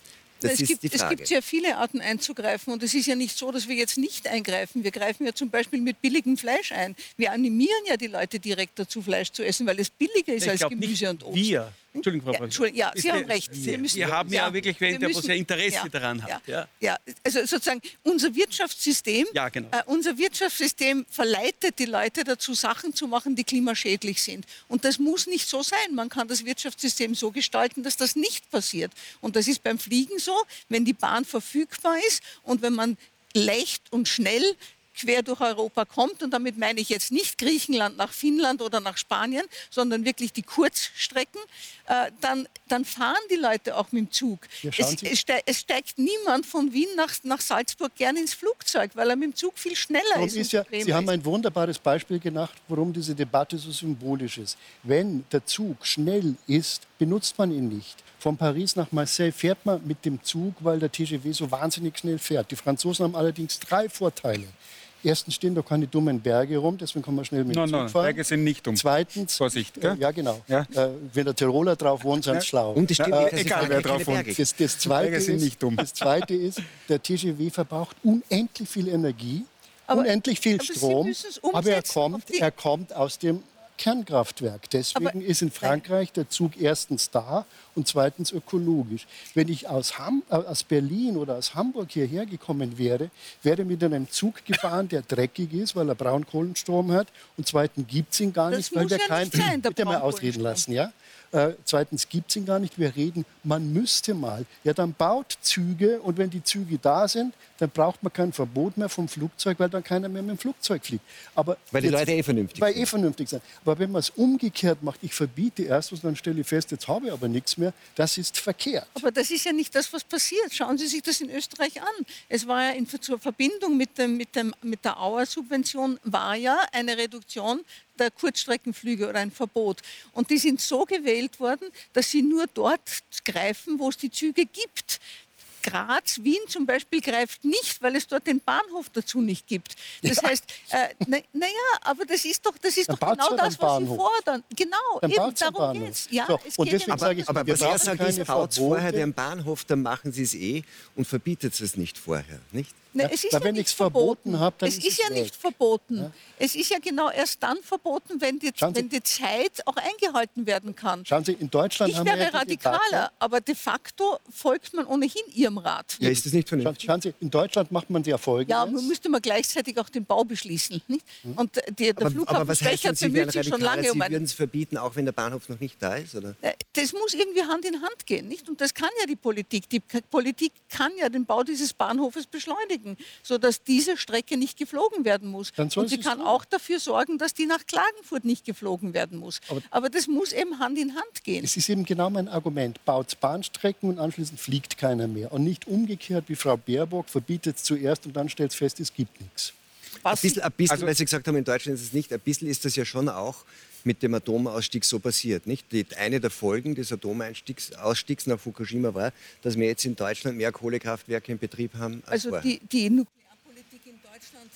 Das es, ist gibt, die es gibt sehr viele Arten einzugreifen und es ist ja nicht so, dass wir jetzt nicht eingreifen. Wir greifen ja zum Beispiel mit billigem Fleisch ein. Wir animieren ja die Leute direkt dazu, Fleisch zu essen, weil es billiger ist Ich als Gemüse nicht und Obst. Wir. Entschuldigung, Frau Ja. Entschuldigung, ja, Ist Sie der- haben recht. Wir, müssen- wir haben ja, wirklich wen, wir der ja Interesse ja, daran hat. Ja. Ja, ja, also sozusagen unser Wirtschaftssystem, Ja, genau. äh, unser Wirtschaftssystem verleitet die Leute dazu, Sachen zu machen, die klimaschädlich sind. Und das muss nicht so sein. Man kann das Wirtschaftssystem so gestalten, dass das nicht passiert. Und das ist beim Fliegen so, wenn die Bahn verfügbar ist und wenn man leicht und schnell quer durch Europa kommt, und damit meine ich jetzt nicht Griechenland nach Finnland oder nach Spanien, sondern wirklich die Kurzstrecken, äh, dann, dann fahren die Leute auch mit dem Zug. Ja, es, es, ste es steigt niemand von Wien nach, nach Salzburg gern ins Flugzeug, weil er mit dem Zug viel schneller Darum ist. ist ja, Sie haben ein wunderbares Beispiel gemacht, warum diese Debatte so symbolisch ist. Wenn der Zug schnell ist, benutzt man ihn nicht. Von Paris nach Marseille fährt man mit dem Zug, weil der TGV so wahnsinnig schnell fährt. Die Franzosen haben allerdings drei Vorteile. Erstens stehen da keine dummen Berge rum, deswegen kann man schnell mit dem Nein, Zug nein, fahren. Berge sind nicht dumm. Zweitens, Vorsicht, gell? äh, ja genau. Ja. Äh, wenn der Tiroler drauf wohnt, sind sie schlau. Und es stimmt, dass egal, wer drauf wohnt. Berge Das, das, zweite Berge sind ist, nicht dumm. das zweite ist, der TGV verbraucht unendlich viel Energie, Aber- unendlich viel aber Strom, aber er kommt, er kommt aus dem Kernkraftwerk. Deswegen Aber- ist in Frankreich der Zug erstens da und zweitens ökologisch. Wenn ich aus, Ham, äh, aus Berlin oder aus Hamburg hierher gekommen wäre, wäre mit einem Zug gefahren, der dreckig ist, weil er Braunkohlenstrom hat und zweitens gibt es ihn gar Das nicht, weil muss der ja kein... Bitte mal ausreden lassen, ja? Äh, zweitens gibt es ihn gar nicht. Wir reden, man müsste mal. Ja, dann baut Züge und wenn die Züge da sind, dann braucht man kein Verbot mehr vom Flugzeug, weil dann keiner mehr mit dem Flugzeug fliegt. Aber Weil die jetzt- Leute eh vernünftig Weil sind. eh vernünftig sind. Aber wenn man es umgekehrt macht, ich verbiete erst was, dann stelle ich fest, jetzt habe ich aber nichts mehr, das ist verkehrt. Aber das ist ja nicht das, was passiert. Schauen Sie sich das in Österreich an. Es war ja in zur Verbindung mit, dem, mit, dem, mit der Auer-Subvention war ja eine Reduktion der Kurzstreckenflüge oder ein Verbot. Und die sind so gewählt worden, dass sie nur dort greifen, wo es die Züge gibt. Graz, Wien zum Beispiel greift nicht, weil es dort den Bahnhof dazu nicht gibt. Das heißt, äh, naja, na ja, aber das ist doch, das ist Dann doch genau ja das, was Sie fordern. Genau, Dann eben darum geht's. Ja, So, es und geht ja deswegen nicht sage ich, Aber was er sagt, ist, baut vorher den Bahnhof, dann machen sie es eh und verbietet es nicht vorher. Nicht? Ja, es ist weil ja wenn nicht ich's verboten hab, dann es ist ist es ja weg. nicht verboten. Es ist ja genau erst dann verboten, wenn die, Sie- wenn die Zeit auch eingehalten werden kann. Schauen Sie, in Deutschland Ich haben wir wäre ja die radikaler, Debatte, aber de facto folgt man ohnehin Ihrem Rat. Ja, ist das nicht Schauen, vernünftig? schauen Sie, in Deutschland macht man die Erfolge. Ja, man müsste man gleichzeitig auch den Bau beschließen. Nicht? Und die, der Aber, Flughafen aber was heißt Speicher denn, Sie bemüht sich schon lange um Sie würden es verbieten, auch wenn der Bahnhof noch nicht da ist? Oder? Äh, Das muss irgendwie Hand in Hand gehen, nicht? Und das kann ja die Politik. Die Politik kann ja den Bau dieses Bahnhofes beschleunigen, sodass diese Strecke nicht geflogen werden muss. Und sie kann tun. auch dafür sorgen, dass die nach Klagenfurt nicht geflogen werden muss. Aber, das muss eben Hand in Hand gehen. Es ist eben genau mein Argument. Baut Bahnstrecken und anschließend fliegt keiner mehr. Und nicht umgekehrt wie Frau Baerbock, verbietet es zuerst und dann stellt es fest, es gibt nichts. Ein Was bisschen, ein bisschen Also- weil Sie gesagt haben, in Deutschland ist es nicht. Ein bisschen ist das ja schon auch mit dem Atomausstieg so passiert. Nicht? Die, eine der Folgen des Atomausstiegs nach Fukushima war, dass wir jetzt in Deutschland mehr Kohlekraftwerke in Betrieb haben als Also die, die Nuklearpolitik in Deutschland,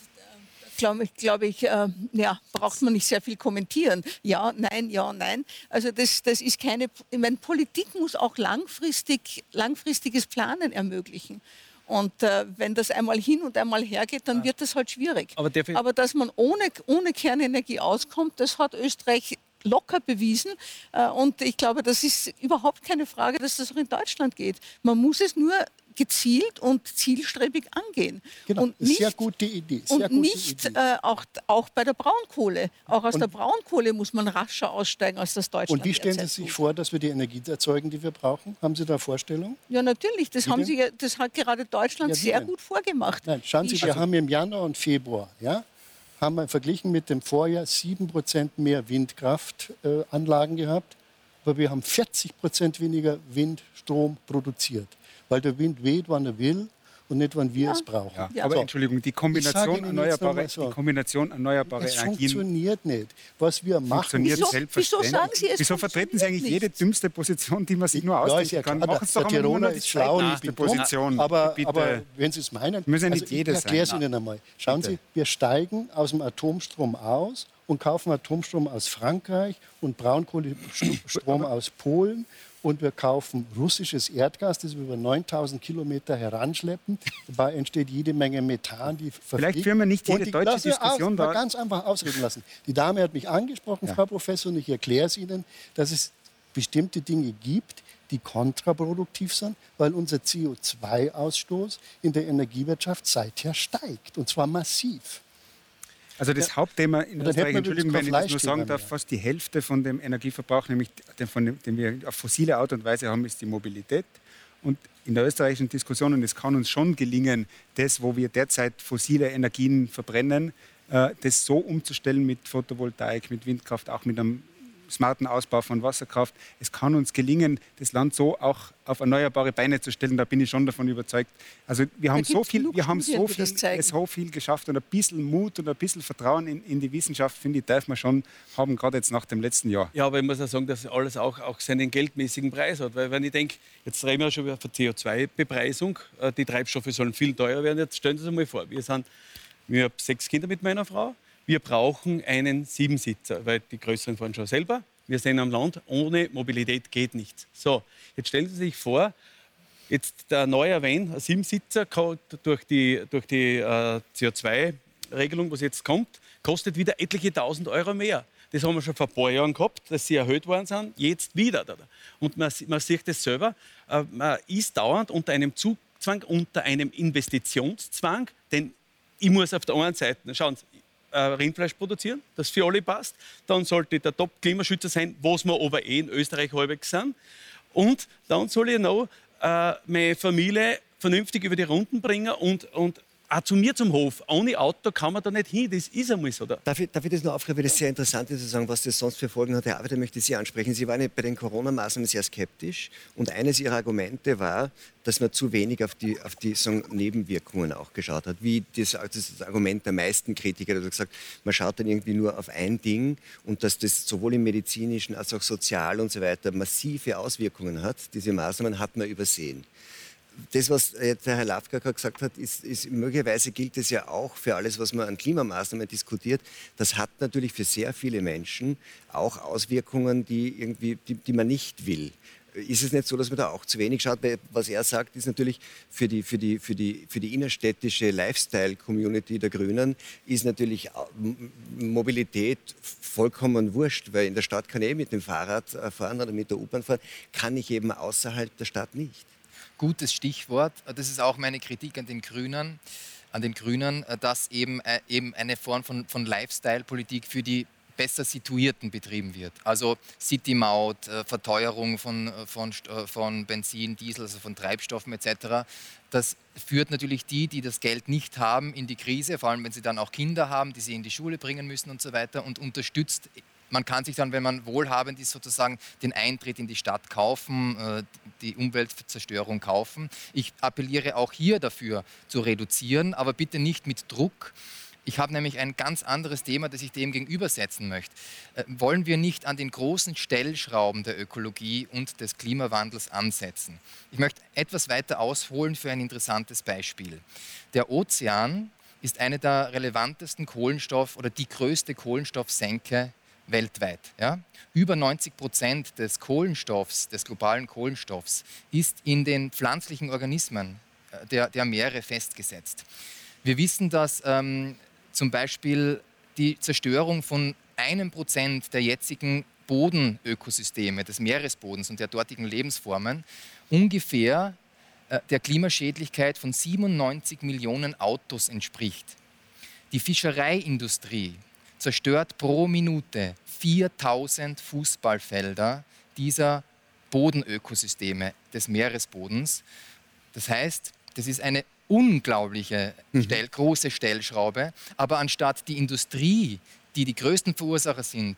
glaube ich, glaub ich äh, ja, braucht man nicht sehr viel kommentieren. Ja, nein, ja, nein. Also das, das ist keine, ich meine, Politik muss auch langfristig, langfristiges Planen ermöglichen. Und äh, wenn das einmal hin und einmal her geht, dann wird das halt schwierig. Aber Aber dass man ohne, ohne Kernenergie auskommt, das hat Österreich locker bewiesen. Äh, Und ich glaube, das ist überhaupt keine Frage, dass das auch in Deutschland geht. Man muss es nur gezielt und zielstrebig angehen. Genau, und ist nicht, sehr gute Idee. Sehr und gute nicht Idee. äh, auch, auch bei der Braunkohle. Auch aus Und- der Braunkohle muss man rascher aussteigen, als das Deutschland Und wie stellen Sie sich tut. vor, dass wir die Energie erzeugen, die wir brauchen? Haben Sie da Vorstellung? Ja, natürlich. Das, Wie haben denn? Sie, das hat gerade Deutschland Ja, sehr denn? gut vorgemacht. Nein, schauen Sie, Wie- wir haben im Januar und Februar, ja, haben wir verglichen mit dem Vorjahr 7% mehr Windkraftanlagen äh, gehabt, aber wir haben 40% weniger Windstrom produziert, weil der Wind weht, wann er will und nicht, wann wir es brauchen. Ja, Ja. aber So. Entschuldigung, die Ich Kombination erneuerbare, so. die Kombination erneuerbare Es Energien funktioniert nicht. Was wir machen, funktioniert Wieso- selbstverständlich. wieso sagen Sie, es Wieso vertreten Sie eigentlich funktioniert jede dümmste Position, die man sich nur Ja, ausdenken ja kann? Machen Sie der doch Tiroler noch die ist schlau und ich zweitbeste bin dumm. Position. Aber, Bitte. aber wenn Sie es meinen, Müssen ja nicht ich jede sein. erkläre es. Ihnen einmal. Schauen Bitte. Sie, wir steigen aus dem Atomstrom aus und kaufen Atomstrom aus Frankreich und Braunkohlestrom aus Polen. Und wir kaufen russisches Erdgas, das wir über 9000 Kilometer heranschleppen. Dabei entsteht jede Menge Methan, die verfliegt. führen wir nicht jede die- deutsche Diskussion da- ganz einfach ausreden lassen. Die Dame hat mich angesprochen, Frau Professor, und ich erkläre es Ihnen, dass es bestimmte Dinge gibt, die kontraproduktiv sind, weil unser CO2-Ausstoß in der Energiewirtschaft seither steigt, und zwar massiv. Also das Hauptthema in Österreich, Entschuldigung, wenn ich das nur sagen darf, fast die Hälfte von dem Energieverbrauch, nämlich den, von dem, den wir auf fossile Art und Weise haben, ist die Mobilität. Und in der österreichischen Diskussion, und es kann uns schon gelingen, das, wo wir derzeit fossile Energien verbrennen, äh, das so umzustellen mit Photovoltaik, mit Windkraft, auch mit einem smarten Ausbau von Wasserkraft. Es kann uns gelingen, das Land so auch auf erneuerbare Beine zu stellen. Da bin ich schon davon überzeugt. Also wir haben so viel, wir haben so viel, so viel geschafft und ein bisschen Mut und ein bisschen Vertrauen in, in die Wissenschaft, finde ich, darf man schon haben, gerade jetzt nach dem letzten Jahr. Ja, aber ich muss auch sagen, dass alles auch, auch seinen geldmäßigen Preis hat. Weil wenn ich denke, jetzt reden wir schon über CO2-Bepreisung, äh, die Treibstoffe sollen viel teurer werden. Jetzt stellen Sie sich mal vor, wir sind, wir haben sechs Kinder mit meiner Frau wir brauchen einen Siebensitzer, weil die Größeren fahren schon selber. Wir sind am Land, ohne Mobilität geht nichts. So, jetzt stellen Sie sich vor, jetzt der neue Van, ein Siebensitzer, durch die, durch die äh, CO2-Regelung, was jetzt kommt, kostet wieder etliche tausend Euro mehr. Das haben wir schon vor ein paar Jahren gehabt, dass sie erhöht worden sind, jetzt wieder. Und man, man sieht das selber, äh, man ist dauernd unter einem Zugzwang, unter einem Investitionszwang, denn ich muss auf der einen Seite, schauen Sie, äh, Rindfleisch produzieren, das für alle passt. Dann sollte der Top-Klimaschützer sein, was wir aber eh in Österreich halbwegs sind. Und dann soll ich noch äh, meine Familie vernünftig über die Runden bringen und, und auch zu mir zum Hof. Ohne Auto kann man da nicht hin. Das ist einmal so. Darf ich, darf ich das noch aufgreifen, weil das sehr interessant ist, zu sagen, was das sonst für Folgen hat. Herr Arbeiter möchte Sie ansprechen. Sie waren bei den Corona-Maßnahmen sehr skeptisch. Und eines Ihrer Argumente war, dass man zu wenig auf die, auf die sagen, Nebenwirkungen auch geschaut hat. Wie das, das, das Argument der meisten Kritiker, also gesagt, man schaut dann irgendwie nur auf ein Ding und dass das sowohl im medizinischen als auch sozial und so weiter massive Auswirkungen hat. Diese Maßnahmen hat man übersehen das, was jetzt der Herr Lafka gesagt hat, ist, ist, möglicherweise gilt es ja auch für alles, was man an Klimamaßnahmen diskutiert. Das hat natürlich für sehr viele Menschen auch Auswirkungen, die, irgendwie, die, die man nicht will. Ist es nicht so, dass man da auch zu wenig schaut? Weil was er sagt, ist natürlich für die, für die, für die, für die innerstädtische Lifestyle-Community der Grünen ist natürlich Mobilität vollkommen wurscht, weil in der Stadt kann ich eh mit dem Fahrrad äh, fahren oder mit der U-Bahn fahren, kann ich eben außerhalb der Stadt nicht gutes Stichwort. Das ist auch meine Kritik an den Grünen, an den Grünen, dass eben, äh, eben eine Form von, von Lifestyle-Politik für die besser situierten betrieben wird. Also City-Maut, äh, Verteuerung von, äh, von, von Benzin, Diesel, also von Treibstoffen etc. Das führt natürlich die, die das Geld nicht haben, in die Krise, vor allem wenn sie dann auch Kinder haben, die sie in die Schule bringen müssen und so weiter und unterstützt man kann sich dann, wenn man wohlhabend ist, sozusagen den Eintritt in die Stadt kaufen, äh, die Umweltzerstörung kaufen. Ich appelliere auch hier dafür zu reduzieren, aber bitte nicht mit Druck. Ich habe nämlich ein ganz anderes Thema, das ich dem gegenübersetzen möchte. Äh, wollen wir nicht an den großen Stellschrauben der Ökologie und des Klimawandels ansetzen? Ich möchte etwas weiter ausholen für ein interessantes Beispiel. Der Ozean ist eine der relevantesten Kohlenstoff- oder die größte Kohlenstoffsenke weltweit. Ja? Über 90 Prozent des Kohlenstoffs, des globalen Kohlenstoffs, ist in den pflanzlichen Organismen äh, der, der Meere festgesetzt. Wir wissen, dass ähm, zum Beispiel die Zerstörung von einem Prozent der jetzigen Bodenökosysteme, des Meeresbodens und der dortigen Lebensformen ungefähr äh, der Klimaschädlichkeit von 97 Millionen Autos entspricht. Die Fischereiindustrie zerstört pro Minute 4000 Fußballfelder dieser Bodenökosysteme des Meeresbodens. Das heißt, das ist eine unglaubliche mhm. Stell, große Stellschraube. Aber anstatt die Industrie, die die größten Verursacher sind,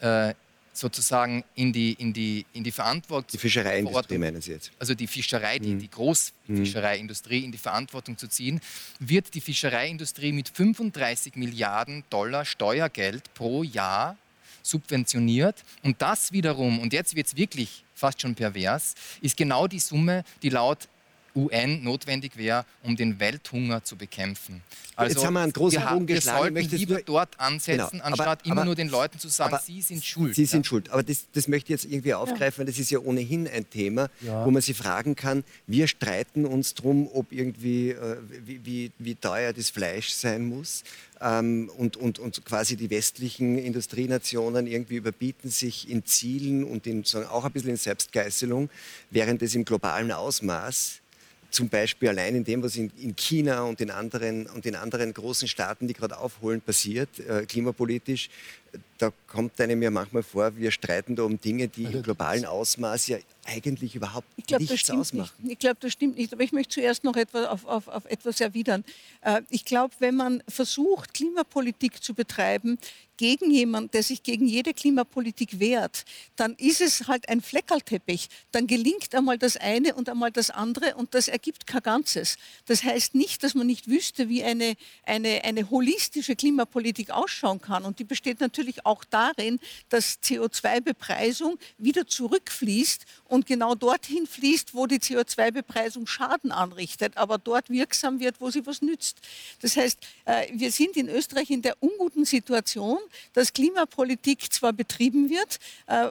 äh, sozusagen in die, in die, in die Verantwortung. Die Fischereiindustrie meinen Sie jetzt? Also die Fischerei, die, mhm. die Großfischereiindustrie in die Verantwortung zu ziehen, wird die Fischereiindustrie mit 35 Milliarden Dollar Steuergeld pro Jahr subventioniert. Und das wiederum, und jetzt wird es wirklich fast schon pervers, ist genau die Summe, die laut UN notwendig wäre, um den Welthunger zu bekämpfen. Also, Jetzt haben wir einen großen Bogen geschlagen. Wir sollten lieber nur... dort ansetzen, genau. anstatt aber, immer aber, nur den Leuten zu sagen, sie sind schuld. Sie ja. sind schuld. Aber das, das möchte ich jetzt irgendwie aufgreifen, weil das ist ja ohnehin ein Thema, ja. wo man sich fragen kann, wir streiten uns darum, ob irgendwie, äh, wie, wie, wie teuer das Fleisch sein muss. Ähm, und, und, und quasi die westlichen Industrienationen irgendwie überbieten sich in Zielen und in, auch ein bisschen in Selbstgeißelung, während es im globalen Ausmaß zum Beispiel allein in dem, was in, in, China und in anderen, und in anderen großen Staaten, die gerade aufholen, passiert, äh, klimapolitisch, da kommt einem ja manchmal vor, wir streiten da um Dinge, die im globalen Ausmaß ja eigentlich überhaupt ich glaub, nichts das stimmt ausmachen. Nicht. Ich glaube, das stimmt nicht. Aber ich möchte zuerst noch etwas auf, auf, auf etwas erwidern. Äh, ich glaube, wenn man versucht, Klimapolitik zu betreiben, gegen jemanden, der sich gegen jede Klimapolitik wehrt, dann ist es halt ein Fleckerlteppich. Dann gelingt einmal das eine und einmal das andere und das ergibt kein Ganzes. Das heißt nicht, dass man nicht wüsste, wie eine, eine, eine holistische Klimapolitik ausschauen kann. Und die besteht natürlich auch darin, dass CO2-Bepreisung wieder zurückfließt und genau dorthin fließt, wo die CO2-Bepreisung Schaden anrichtet, aber dort wirksam wird, wo sie was nützt. Das heißt, äh, wir sind in Österreich in der unguten Situation, dass Klimapolitik zwar betrieben wird, äh,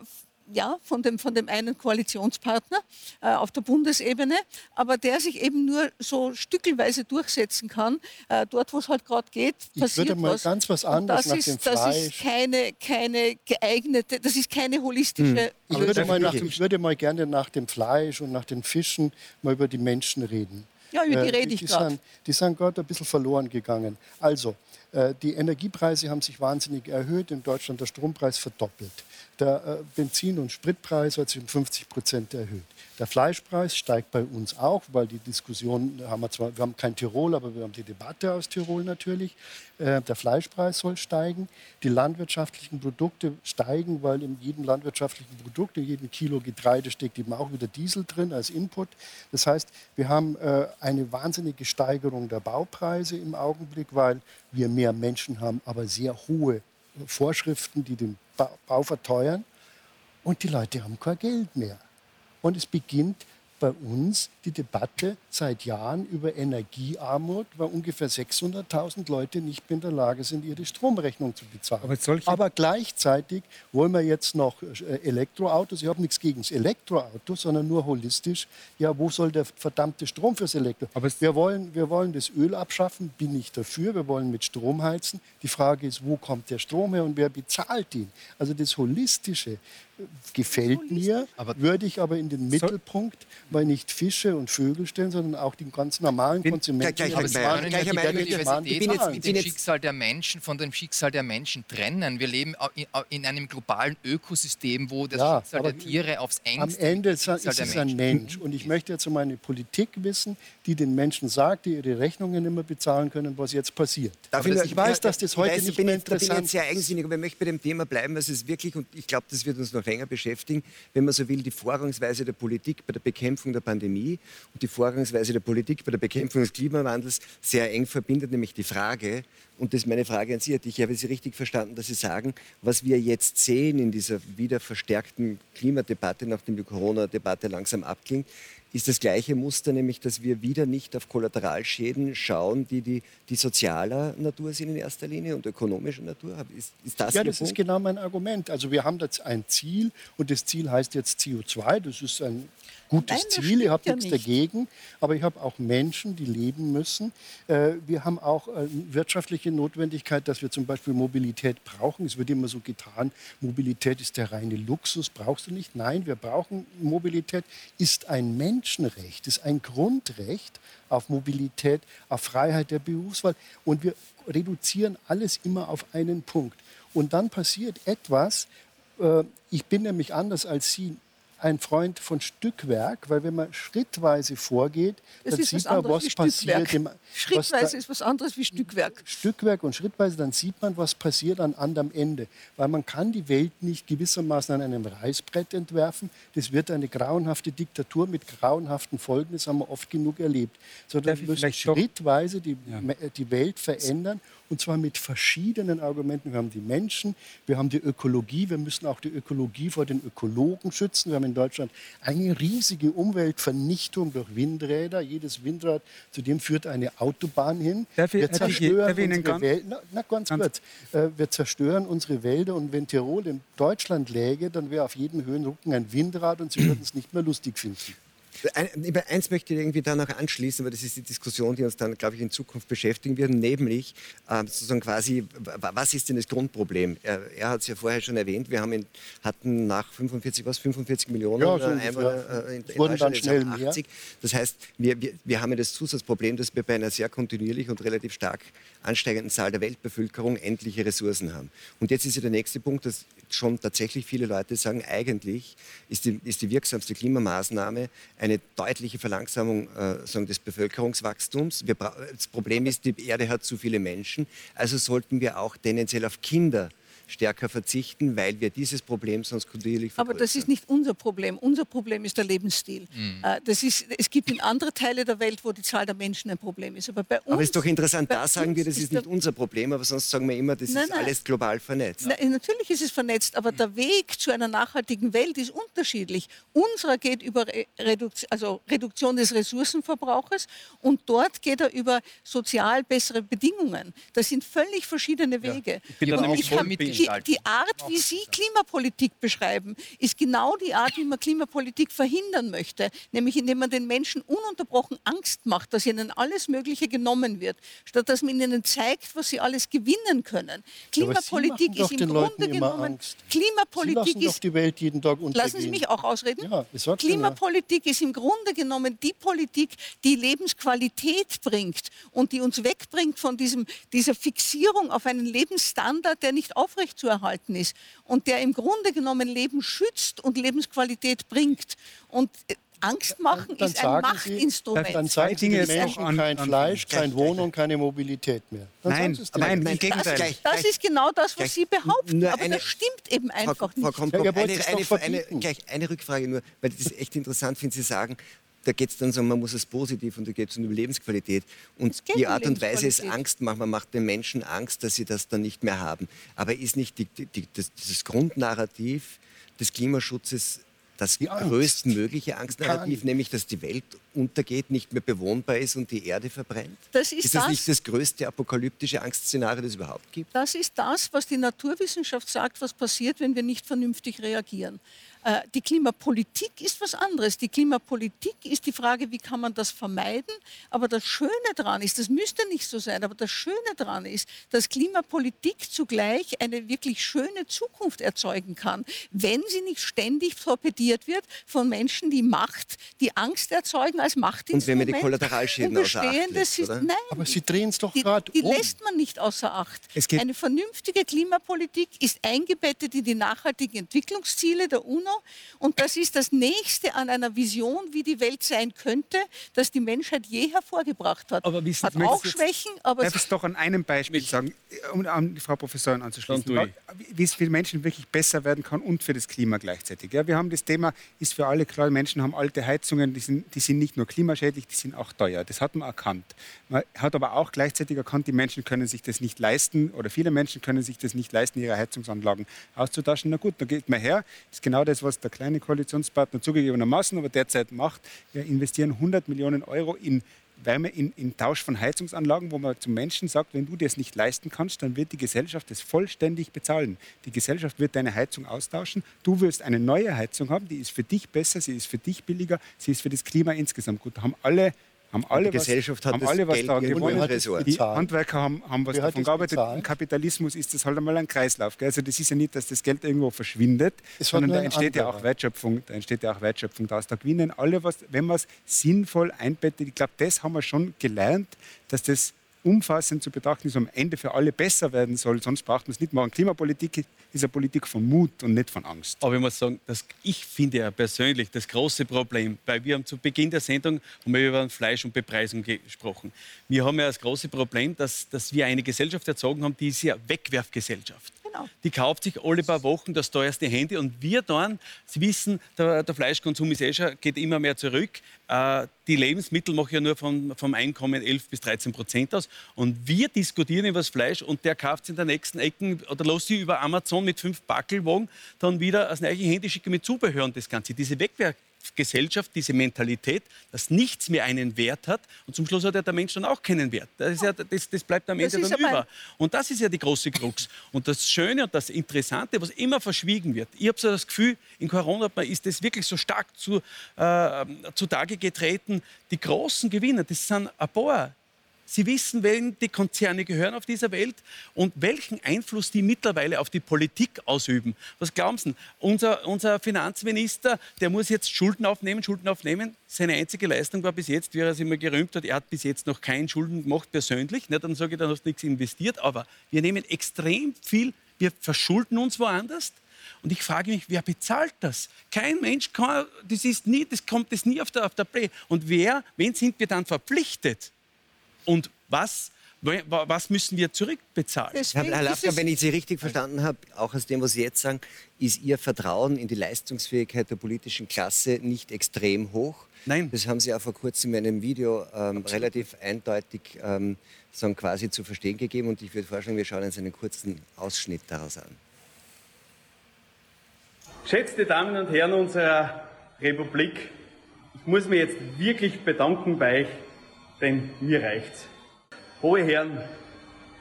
ja, von dem, von dem einen Koalitionspartner äh, auf der Bundesebene, aber der sich eben nur so stückelweise durchsetzen kann. Äh, dort, wo es halt gerade geht, passiert ich würde mal was. ganz was anderes das nach ist, dem das Fleisch. ist keine, keine geeignete, das ist keine holistische Ich Aber würde, das mal nach, ich würde mal gerne nach dem Fleisch und nach den Fischen mal über die Menschen reden. Ja, über die Äh, rede ich die gerade. sind, die sind gerade ein bisschen verloren gegangen. Also, äh, die Energiepreise haben sich wahnsinnig erhöht, in Deutschland der Strompreis verdoppelt. Der äh, Benzin- und Spritpreis hat sich um 50 Prozent erhöht. Der Fleischpreis steigt bei uns auch, weil die Diskussion haben wir zwar, wir haben kein Tirol, aber wir haben die Debatte aus Tirol natürlich. Äh, der Fleischpreis soll steigen. Die landwirtschaftlichen Produkte steigen, weil in jedem landwirtschaftlichen Produkt, in jedem Kilo Getreide steckt eben auch wieder Diesel drin als Input. Das heißt, wir haben äh, eine wahnsinnige Steigerung der Baupreise im Augenblick, weil wir mehr Menschen haben, aber sehr hohe Vorschriften, die den ba Bau verteuern. Und die Leute haben kein Geld mehr. Und es beginnt bei uns die Debatte seit Jahren über Energiearmut, weil ungefähr 600.000 Leute nicht mehr in der Lage sind, ihre Stromrechnung zu bezahlen. Aber Aber gleichzeitig wollen wir jetzt noch äh, Elektroautos. Ich habe nichts gegen das Elektroauto, sondern nur holistisch. Ja, wo soll der verdammte Strom fürs Elektro? Aber wir, wollen, wir wollen das Öl abschaffen, bin ich dafür. Wir wollen mit Strom heizen. Die Frage ist, wo kommt der Strom her und wer bezahlt ihn? Also das Holistische gefällt mir, Aber- würde ich aber in den Mittelpunkt, weil nicht Fische und Vögel stellen, sondern auch die ganz normalen Bin Konsumenten. die ich bin jetzt- mit bin dem Schicksal der Menschen von dem Schicksal der Menschen trennen. Wir leben in- einem globalen Ökosystem, wo das Ja, Schicksal der Tiere aufs Am engste Ende mit dem ist es ein Mensch. Und ich möchte jetzt mal eine Politik wissen, die den Menschen sagt, die ihre Rechnungen nicht mehr bezahlen können, was jetzt passiert. Nur- ich weiß, dass das heute weiß, nicht bin mehr ich, da bin ich interessant jetzt sehr eigensinnig, aber ich möchte bei dem Thema bleiben, was es wirklich, und ich glaube, das wird uns noch länger beschäftigen, wenn man so will, die Vorgangsweise der Politik bei der Bekämpfung der Pandemie und die Vorgangsweise der Politik bei der Bekämpfung des Klimawandels sehr eng verbindet, nämlich die Frage, und das ist meine Frage an Sie, ich habe Sie richtig verstanden, dass Sie sagen, was wir jetzt sehen in dieser wieder verstärkten Klimadebatte, nachdem die Corona-Debatte langsam abklingt, ist das gleiche Muster, nämlich dass wir wieder nicht auf Kollateralschäden schauen, die, die, die sozialer Natur sind in erster Linie und ökonomischer Natur. Ist, ist das Ja, das ist Punkt? genau mein Argument. Also wir haben jetzt ein Ziel und das Ziel heißt jetzt CO2. Das ist ein gutes Nein, Ziel. Ich habe ja nichts nicht. dagegen. Aber ich habe auch Menschen, die leben müssen. Äh, Wir haben auch äh, wirtschaftliche Notwendigkeit, dass wir zum Beispiel Mobilität brauchen. Es wird immer so getan, Mobilität ist der reine Luxus, brauchst du nicht. Nein, wir brauchen Mobilität, ist ein Menschenrecht, ist ein Grundrecht auf Mobilität, auf Freiheit der Berufswahl. Und wir reduzieren alles immer auf einen Punkt. Und dann passiert etwas, äh, ich bin nämlich anders als Sie ein Freund von Stückwerk, weil wenn man schrittweise vorgeht, Das dann ist was sieht man, anderes was wie passiert. Stückwerk. Im, was Schrittweise da, ist was anderes wie Stückwerk. Stückwerk und schrittweise, dann sieht man, was passiert an anderem Ende. Weil man kann die Welt nicht gewissermaßen an einem Reißbrett entwerfen. Das wird eine grauenhafte Diktatur mit grauenhaften Folgen. Das haben wir oft genug erlebt. Sondern wir müssen schrittweise die, Ja. Die Welt verändern. Und zwar mit verschiedenen Argumenten. Wir haben die Menschen, wir haben die Ökologie. Wir müssen auch die Ökologie vor den Ökologen schützen. Wir haben in Deutschland eine riesige Umweltvernichtung durch Windräder. Jedes Windrad, zu dem führt eine Autobahn hin. Darf wir zerstören ich unsere Wälder. Na, na, ganz, ganz- kurz. Äh, wir zerstören unsere Wälder. Und wenn Tirol in Deutschland läge, dann wäre auf jedem Höhenrücken ein Windrad und Sie würden es nicht mehr lustig finden. Eins möchte ich irgendwie da noch anschließen, weil das ist die Diskussion, die uns dann, glaube ich, in Zukunft beschäftigen wird, nämlich äh, sozusagen quasi, was ist denn das Grundproblem? Er, er hat es ja vorher schon erwähnt, wir haben in, hatten nach 45, was, 45 Millionen ja, so äh, Einwohner äh, in, in wurden dann schnell 80. Mehr. Das heißt, wir, wir, wir haben ja das Zusatzproblem, dass wir bei einer sehr kontinuierlich und relativ stark ansteigenden Zahl der Weltbevölkerung endliche Ressourcen haben. Und jetzt ist ja der nächste Punkt, dass schon tatsächlich viele Leute sagen, eigentlich ist die, ist die wirksamste Klimamaßnahme eine deutliche Verlangsamung äh, sagen, des Bevölkerungswachstums. Wir, das Problem ist, die Erde hat zu viele Menschen, also sollten wir auch tendenziell auf Kinder stärker verzichten, weil wir dieses Problem sonst kontinuierlich vergrößern. Aber das ist nicht unser Problem. Unser Problem ist der Lebensstil. Mhm. Das ist, es gibt in anderen Teilen der Welt, wo die Zahl der Menschen ein Problem ist. Aber bei uns... Aber es ist doch interessant, da sagen wir, das ist, ist nicht unser Problem, aber sonst sagen wir immer, das nein, ist nein. alles global vernetzt. Nein, natürlich ist es vernetzt, aber der Weg zu einer nachhaltigen Welt ist unterschiedlich. Unserer geht über Reduktion, also Reduktion des Ressourcenverbrauches und dort geht er über sozial bessere Bedingungen. Das sind völlig verschiedene Wege. Ja. Ich bin da nämlich voll mit die, die Art, wie Sie Klimapolitik beschreiben, ist genau die Art, wie man Klimapolitik verhindern möchte. Nämlich indem man den Menschen ununterbrochen Angst macht, dass ihnen alles Mögliche genommen wird, statt dass man ihnen zeigt, was sie alles gewinnen können. Klimapolitik ist im Grunde genommen. Angst. Klimapolitik sie ist. die Welt jeden Tag Lassen Sie mich auch ausreden. Ja, Klimapolitik ist im Grunde genommen die Politik, die Lebensqualität bringt und die uns wegbringt von diesem, dieser Fixierung auf einen Lebensstandard, der nicht aufrecht aufrechtzuerhalten ist und der im Grunde genommen Leben schützt und Lebensqualität bringt. Und äh, Angst machen dann ist ein Machtinstrument. Sie, dann sagen Sie den Menschen an, kein Fleisch, keine Wohnung, keine Mobilität mehr. Dann nein, nein, im Gegenteil. Das, das, ist genau das, was gleich, Sie behaupten. Aber eine, das stimmt eben einfach Frau, nicht. Frau Kompok, ja, eine, eine, eine, gleich eine Rückfrage nur, weil das ist echt interessant, wenn Sie sagen, da geht es dann so, man muss es positiv und da geht es um Lebensqualität. Und die Art und Weise ist Angst machen. Man macht den Menschen Angst, dass sie das dann nicht mehr haben. Aber ist nicht die, die, das, dieses Grundnarrativ des Klimaschutzes das größtmögliche Angstnarrativ, nämlich dass die Welt untergeht, nicht mehr bewohnbar ist und die Erde verbrennt? Das ist, ist das, das, nicht das größte apokalyptische Angstszenario, das es überhaupt gibt? Das ist das, was die Naturwissenschaft sagt, was passiert, wenn wir nicht vernünftig reagieren. Äh, die Klimapolitik ist was anderes. Die Klimapolitik ist die Frage, wie kann man das vermeiden. Aber das Schöne daran ist, das müsste nicht so sein, aber das Schöne daran ist, dass Klimapolitik zugleich eine wirklich schöne Zukunft erzeugen kann, wenn sie nicht ständig torpediert wird von Menschen, die Macht, die Angst erzeugen als Machtinstrument. Und wenn man die Kollateralschäden außer Acht lässt, Nein, aber Sie drehen es doch gerade Die, die um. lässt man nicht außer Acht. Eine vernünftige Klimapolitik ist eingebettet in die nachhaltigen Entwicklungsziele der UNO UNO. Und das ist das Nächste an einer Vision, wie die Welt sein könnte, das die Menschheit je hervorgebracht hat. Aber wissen, hat auch Schwächen, aber... Darf ich es doch an einem Beispiel sagen, um an die Frau Professorin anzuschließen, wie es für die Menschen wirklich besser werden kann und für das Klima gleichzeitig. Ja, wir haben das Thema, ist für alle klar, Menschen haben alte Heizungen, die sind, die sind nicht nur klimaschädlich, die sind auch teuer. Das hat man erkannt. Man hat aber auch gleichzeitig erkannt, die Menschen können sich das nicht leisten oder viele Menschen können sich das nicht leisten, ihre Heizungsanlagen auszutauschen. Na gut, dann geht man her, das ist genau das, das, was der kleine Koalitionspartner zugegebenermaßen aber derzeit macht. Wir investieren 100 Millionen Euro in Wärme in, in, Tausch von Heizungsanlagen, wo man zum Menschen sagt, wenn du das nicht leisten kannst, dann wird die Gesellschaft das vollständig bezahlen. Die Gesellschaft wird deine Heizung austauschen. Du wirst eine neue Heizung haben, die ist für dich besser, sie ist für dich billiger, sie ist für das Klima insgesamt gut. Da haben alle haben alle die Gesellschaft was, hat haben alle was Geld daran gewonnen. Die Handwerker haben, haben was Wer davon gearbeitet. Im Kapitalismus ist das halt einmal ein Kreislauf. Gell? Also das ist ja nicht, dass das Geld irgendwo verschwindet, es sondern da entsteht, ja auch Wertschöpfung, da entsteht ja auch Wertschöpfung daraus. Da gewinnen alle was, wenn man es sinnvoll einbettet. Ich glaube, das haben wir schon gelernt, dass das umfassend zu betrachten ist, am Ende für alle besser werden soll. Sonst braucht man es nicht machen. Klimapolitik ist eine Politik von Mut und nicht von Angst. Aber ich muss sagen, dass ich finde ja persönlich das große Problem, weil wir haben zu Beginn der Sendung haben wir über Fleisch und Bepreisung gesprochen. Wir haben ja das große Problem, dass, dass wir eine Gesellschaft erzogen haben, die ist ja Wegwerfgesellschaft. Genau. Die kauft sich alle paar Wochen das teuerste Handy und wir dann, Sie wissen, der, der Fleischkonsum ist eh schon, geht immer mehr zurück. Äh, die Lebensmittel machen ja nur vom, vom Einkommen 11 bis 13 Prozent aus. Und wir diskutieren über das Fleisch und der kauft es in der nächsten Ecke oder lässt sie über Amazon mit fünf Backelwagen dann wieder das neue Handy schicken mit Zubehör und das Ganze. Diese Wegwerf Gesellschaft, diese Mentalität, dass nichts mehr einen Wert hat. Und zum Schluss hat ja der Mensch dann auch keinen Wert. Das, ja, das, das bleibt am Ende dann über. Und das ist ja die große Krux. Und das Schöne und das Interessante, was immer verschwiegen wird, ich habe so das Gefühl, in Corona ist das wirklich so stark zu, äh, zutage getreten. Die großen Gewinner, das sind ein paar Sie wissen, wem die Konzerne gehören auf dieser Welt und welchen Einfluss die mittlerweile auf die Politik ausüben. Was glauben Sie? Unser, unser Finanzminister, der muss jetzt Schulden aufnehmen, Schulden aufnehmen. Seine einzige Leistung war bis jetzt, wie er es immer gerühmt hat, er hat bis jetzt noch keinen Schulden gemacht persönlich. Na, dann sage ich, dann hast du nichts investiert. Aber wir nehmen extrem viel, wir verschulden uns woanders. Und ich frage mich, wer bezahlt das? Kein Mensch kann, das ist nie, das kommt das nie auf der, auf der Play. Und wer, wen sind wir dann verpflichtet? Und was, was müssen wir zurückbezahlen? Deswegen Herr Lafka, wenn ich Sie richtig verstanden habe, auch aus dem, was Sie jetzt sagen, ist Ihr Vertrauen in die Leistungsfähigkeit der politischen Klasse nicht extrem hoch. Nein. Das haben Sie auch vor kurzem in einem Video ähm, relativ eindeutig ähm, sagen, quasi zu verstehen gegeben. Und ich würde vorschlagen, wir schauen uns einen kurzen Ausschnitt daraus an. Geschätzte Damen und Herren unserer Republik, ich muss mich jetzt wirklich bedanken bei euch denn mir reicht's. Hohe Herren,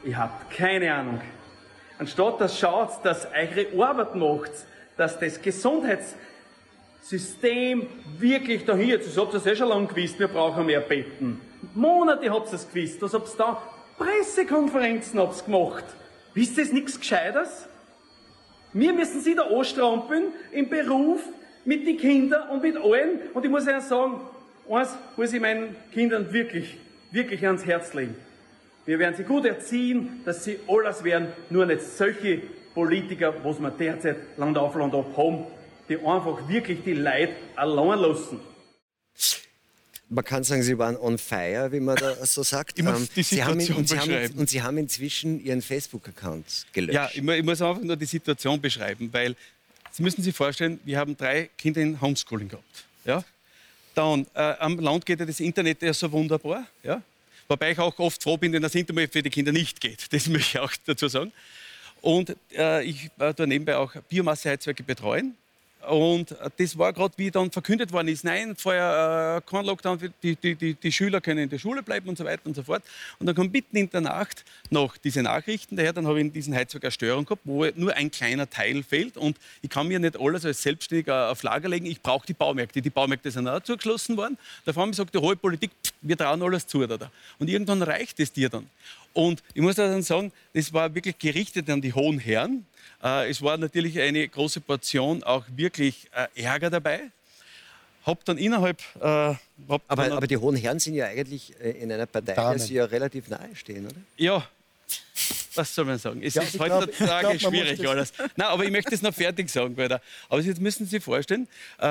ihr habt keine Ahnung. Anstatt dass schaut, dass eure Arbeit macht, dass das Gesundheitssystem wirklich da hier, das habt ihr eh schon lange gewusst, wir brauchen mehr Betten. Monate habt ihr es gewusst, dass habt ihr da Pressekonferenzen habt gemacht. Wisst ihr nichts Gescheites? Wir müssen sie da anstrampeln im Beruf, mit den Kindern und mit allen. Und ich muss Ihnen sagen, eins muss ich meinen Kindern wirklich, wirklich ans Herz legen. Wir werden sie gut erziehen, dass sie alles werden, nur nicht solche Politiker, was wir derzeit Land auf Land ab haben, die einfach wirklich die Leute allein lassen. Man kann sagen, Sie waren on fire, wie man da so sagt. Ich muss ähm, die Situation Sie haben, und, Sie haben, und Sie haben inzwischen Ihren Facebook-Account gelöscht. Ja, ich, ich muss einfach nur die Situation beschreiben, weil Sie müssen sich vorstellen, wir haben drei Kinder in Homeschooling gehabt. Ja? Dann, äh, am Land geht ja das Internet ja so wunderbar. Ja? Wobei ich auch oft froh bin, wenn das Internet für die Kinder nicht geht. Das [laughs] möchte ich auch dazu sagen. Und äh, ich äh, nebenbei auch Biomasseheizwerke betreuen. Und das war gerade, wie dann verkündet worden ist, nein, vorher äh, kein Lockdown, die, die, die, die, Schüler können in der Schule bleiben und so weiter und so fort. Und dann kommt mitten in der Nacht noch diese Nachrichten daher, dann habe ich in diesen eine Störung gehabt, wo nur ein kleiner Teil fehlt und ich kann mir nicht alles als Selbstständiger auf Lager legen, ich brauche die Baumärkte. Die Baumärkte sind auch zugeschlossen worden. Da haben gesagt, die hohe Politik, wir trauen alles zu. Da. Und irgendwann reicht es dir dann. Und ich muss dann sagen, das war wirklich gerichtet an die hohen Herren, äh, es war natürlich eine große Portion auch wirklich äh, Ärger dabei. Hab dann innerhalb. Äh, aber, dann aber, die Hohen Herren sind ja eigentlich in einer Partei, der sie ja relativ nahe stehen, oder? Ja, was soll man sagen? Es ja, ist heutzutage glaub, schwierig alles. Nein, aber ich möchte es noch fertig sagen, weiter. Aber jetzt müssen Sie sich vorstellen, äh,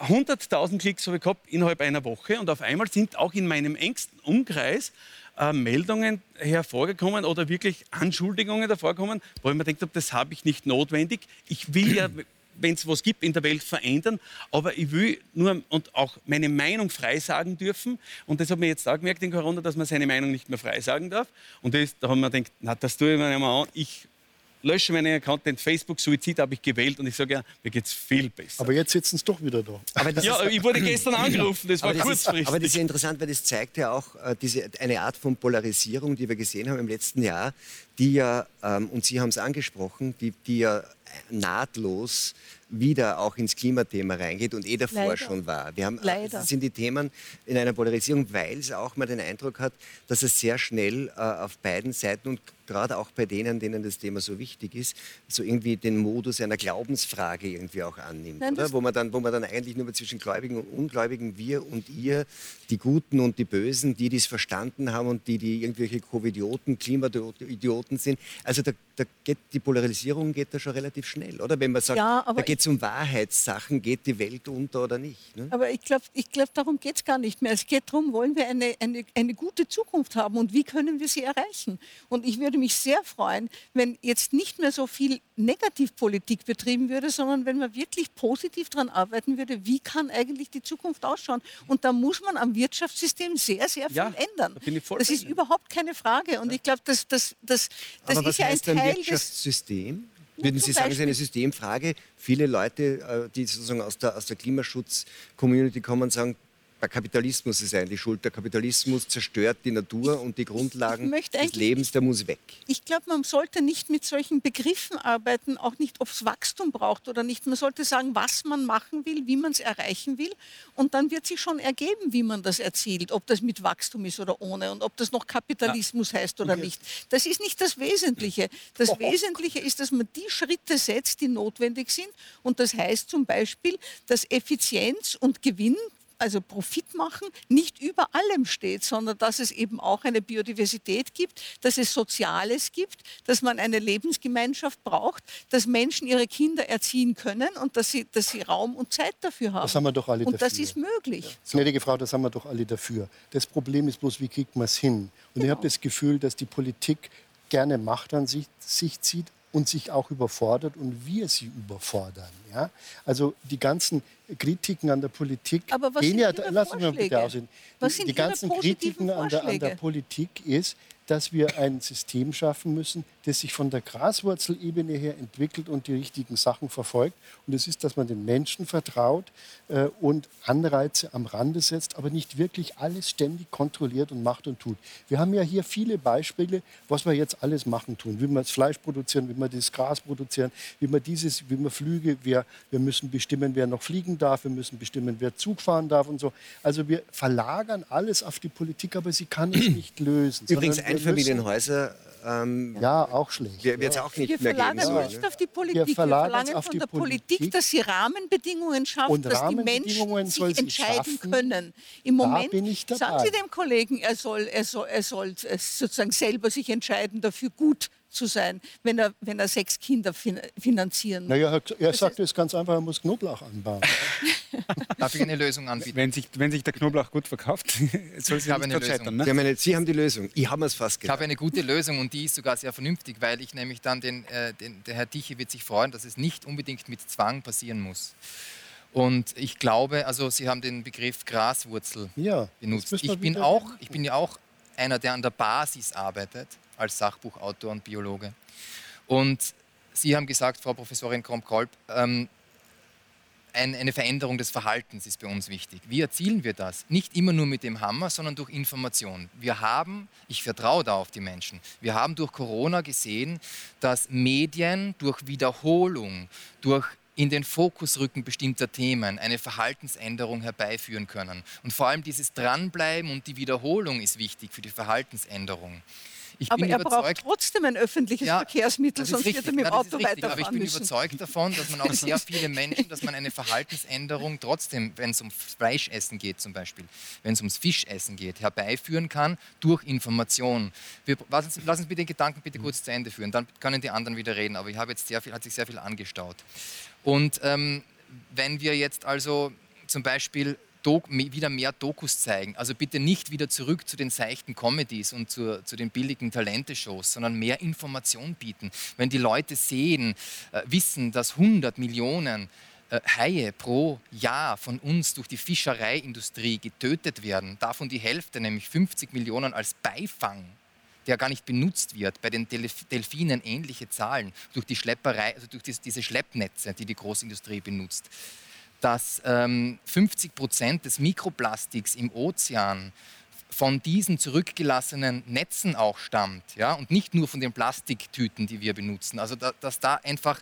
100.000 Klicks habe ich gehabt innerhalb einer Woche und auf einmal sind auch in meinem engsten Umkreis äh, Meldungen hervorgekommen oder wirklich Anschuldigungen hervorgekommen, wo ich mir denkt das habe ich nicht notwendig. Ich will ja, [clears throat] wenn es was gibt in der Welt, verändern, aber ich will nur und auch meine Meinung frei sagen dürfen. Und das hat man jetzt auch gemerkt in Corona, dass man seine Meinung nicht mehr frei sagen darf. Und das, da haben wir gedacht, na, das tue ich mir nicht mehr an. Ich lösche meinen Account, den Facebook-Suizid habe ich gewählt und ich sage ja, mir geht es viel besser. Aber jetzt sitzen sie doch wieder da. ja, ich wurde gestern [clears throat] angerufen, das war das kurzfristig. Ist, aber das ist interessant, weil das zeigt ja auch äh, diese, eine Art von Polarisierung, die wir gesehen haben im letzten Jahr, die ja, ähm, und Sie haben es angesprochen, die, die ja nahtlos wieder auch ins Klimathema reingeht und eh davor Leider. schon war. Wir haben, Leider. Das sind die Themen in einer Polarisierung, weil es auch mal den Eindruck hat, dass es sehr schnell äh, auf beiden Seiten und gerade auch bei denen, denen das Thema so wichtig ist, so irgendwie den Modus einer Glaubensfrage irgendwie auch annimmt, Nein? Wo man, dann, wo man dann eigentlich nur zwischen Gläubigen und Ungläubigen, wir und ihr, die Guten und die Bösen, die, die es verstanden haben und die, die irgendwelche Covidioten, Klimaidioten sind. Also da, da geht die Polarisierung geht da schon relativ schnell, oder? Wenn man sagt, ja, da geht es um Wahrheitssachen, geht die Welt unter oder nicht. Ne? Aber ich glaube, ich glaub, darum geht es gar nicht mehr. Es geht darum, wollen wir eine, eine, eine gute Zukunft haben und wie können wir sie erreichen? Und ich würde mich sehr freuen, wenn jetzt nicht mehr so viel Negativpolitik betrieben würde, sondern wenn man wirklich positiv daran arbeiten würde, wie kann eigentlich die Zukunft ausschauen? Und da muss man am Wirtschaftssystem sehr, sehr viel ja, ändern. Da das ist überhaupt keine Frage. Und ich glaube, das, das, das, das ist ja ein Teil Wirtschaftssystem? Würden Sie sagen, es ist eine Systemfrage? Viele Leute, äh, die sozusagen aus der, aus der Klimaschutz-Community kommen, sagen, der Kapitalismus ist eigentlich schuld. Der Kapitalismus zerstört die Natur und die Grundlagen des Lebens, der muss weg. Ich glaube, man sollte nicht mit solchen Begriffen arbeiten, auch nicht, ob es Wachstum braucht oder nicht. Man sollte sagen, was man machen will, wie man es erreichen will. Und dann wird sich schon ergeben, wie man das erzielt, ob das mit Wachstum ist oder ohne und ob das noch Kapitalismus ja. heißt oder okay. nicht. Das ist nicht das Wesentliche. Das oh. Wesentliche ist, dass man die Schritte setzt, die notwendig sind. Und das heißt zum Beispiel, dass Effizienz und Gewinn also Profit machen, nicht über allem steht, sondern dass es eben auch eine Biodiversität gibt, dass es Soziales gibt, dass man eine Lebensgemeinschaft braucht, dass Menschen ihre Kinder erziehen können und dass sie, dass sie Raum und Zeit dafür haben. Das haben wir doch alle und dafür. das ist möglich. Ja. Gnädige Frau, das haben wir doch alle dafür. Das Problem ist bloß, wie kriegt man es hin? Und genau. ich habe das Gefühl, dass die Politik gerne Macht an sich, sich zieht, und sich auch überfordert und wir sie überfordern. Ja? Also die ganzen Kritiken an der Politik Aber was gehen ja, lassen wir bitte aussehen. Was die, die ganzen Kritiken an der, an der Politik ist, dass wir ein System schaffen müssen, das sich von der Graswurzelebene her entwickelt und die richtigen Sachen verfolgt. Und das ist, dass man den Menschen vertraut äh, und Anreize am Rande setzt, aber nicht wirklich alles ständig kontrolliert und macht und tut. Wir haben ja hier viele Beispiele, was wir jetzt alles machen tun. Wie wir das Fleisch produzieren, wie wir das Gras produzieren, wie wir dieses, wie wir Flüge, wir, wir müssen bestimmen, wer noch fliegen darf, wir müssen bestimmen, wer Zug fahren darf und so. Also wir verlagern alles auf die Politik, aber sie kann es [clears throat] nicht lösen. Übrigens Einfamilienhäuser ähm, ja, auch schlecht. Wird es auch nicht wir mehr verlagern geben nicht auf die Politik. Wir, wir verlangen von der Politik, Politik, dass sie Rahmenbedingungen schafft, und dass die Menschen sich entscheiden schaffen. können. Im Moment sagen Sie dem Kollegen, er soll, er soll, er soll sozusagen selber sich entscheiden, dafür gut zu sein, wenn er, wenn er sechs Kinder fin finanzieren muss. Naja, er, sagt es ganz einfach, er muss Knoblauch anbauen. [laughs] Darf ich eine Lösung anbieten? Wenn sich, wenn sich der Knoblauch gut verkauft, [laughs] soll sie nicht eine scheitern. Ne? Sie, haben eine, sie haben die Lösung. Ich habe es fast gedacht. Ich habe eine gute Lösung und die ist sogar sehr vernünftig, weil ich nämlich dann den, äh, den, der Herr Tichy wird sich freuen, dass es nicht unbedingt mit Zwang passieren muss. Und ich glaube, also Sie haben den Begriff Graswurzel ja, benutzt. Ich bin, auch, ich bin ja auch einer, der an der Basis arbeitet als Sachbuchautor und Biologe. Und Sie haben gesagt, Frau Professorin Kromp-Kolb, ähm, ein, eine Veränderung des Verhaltens ist bei uns wichtig. Wie erzielen wir das? Nicht immer nur mit dem Hammer, sondern durch Information. Wir haben, ich vertraue da auf die Menschen, wir haben durch Corona gesehen, dass Medien durch Wiederholung, durch in den Fokus rücken bestimmter Themen eine Verhaltensänderung herbeiführen können. Und vor allem dieses Dranbleiben und die Wiederholung ist wichtig für die Verhaltensänderung. Ich aber er braucht trotzdem ein öffentliches ja, Verkehrsmittel, sonst richtig, wird er mit dem Auto weiterfahren Aber ich bin müssen. überzeugt davon, dass man auch sehr viele Menschen, dass man eine Verhaltensänderung trotzdem, wenn es um Fleischessen geht zum Beispiel, wenn es ums Fischessen geht, herbeiführen kann durch Information. Wir, lass, uns, lass uns bitte den Gedanken bitte kurz zu Ende führen, dann können die anderen wieder reden. Aber ich habe jetzt sehr viel, hat sich sehr viel angestaut. Und ähm, wenn wir jetzt also zum Beispiel wieder mehr Dokus zeigen. Also bitte nicht wieder zurück zu den seichten Comedies und zu, zu den billigen Talente-Shows, sondern mehr Information bieten. Wenn die Leute sehen, äh, wissen, dass 100 Millionen äh, Haie pro Jahr von uns durch die Fischereiindustrie getötet werden, davon die Hälfte, nämlich 50 Millionen als Beifang, der gar nicht benutzt wird, bei den Delfinen ähnliche Zahlen, durch die Schlepperei, also durch diese Schleppnetze, die die Großindustrie benutzt dass ähm, 50 Prozent des Mikroplastiks im Ozean von diesen zurückgelassenen Netzen auch stammt ja? und nicht nur von den Plastiktüten, die wir benutzen. Also da, dass da einfach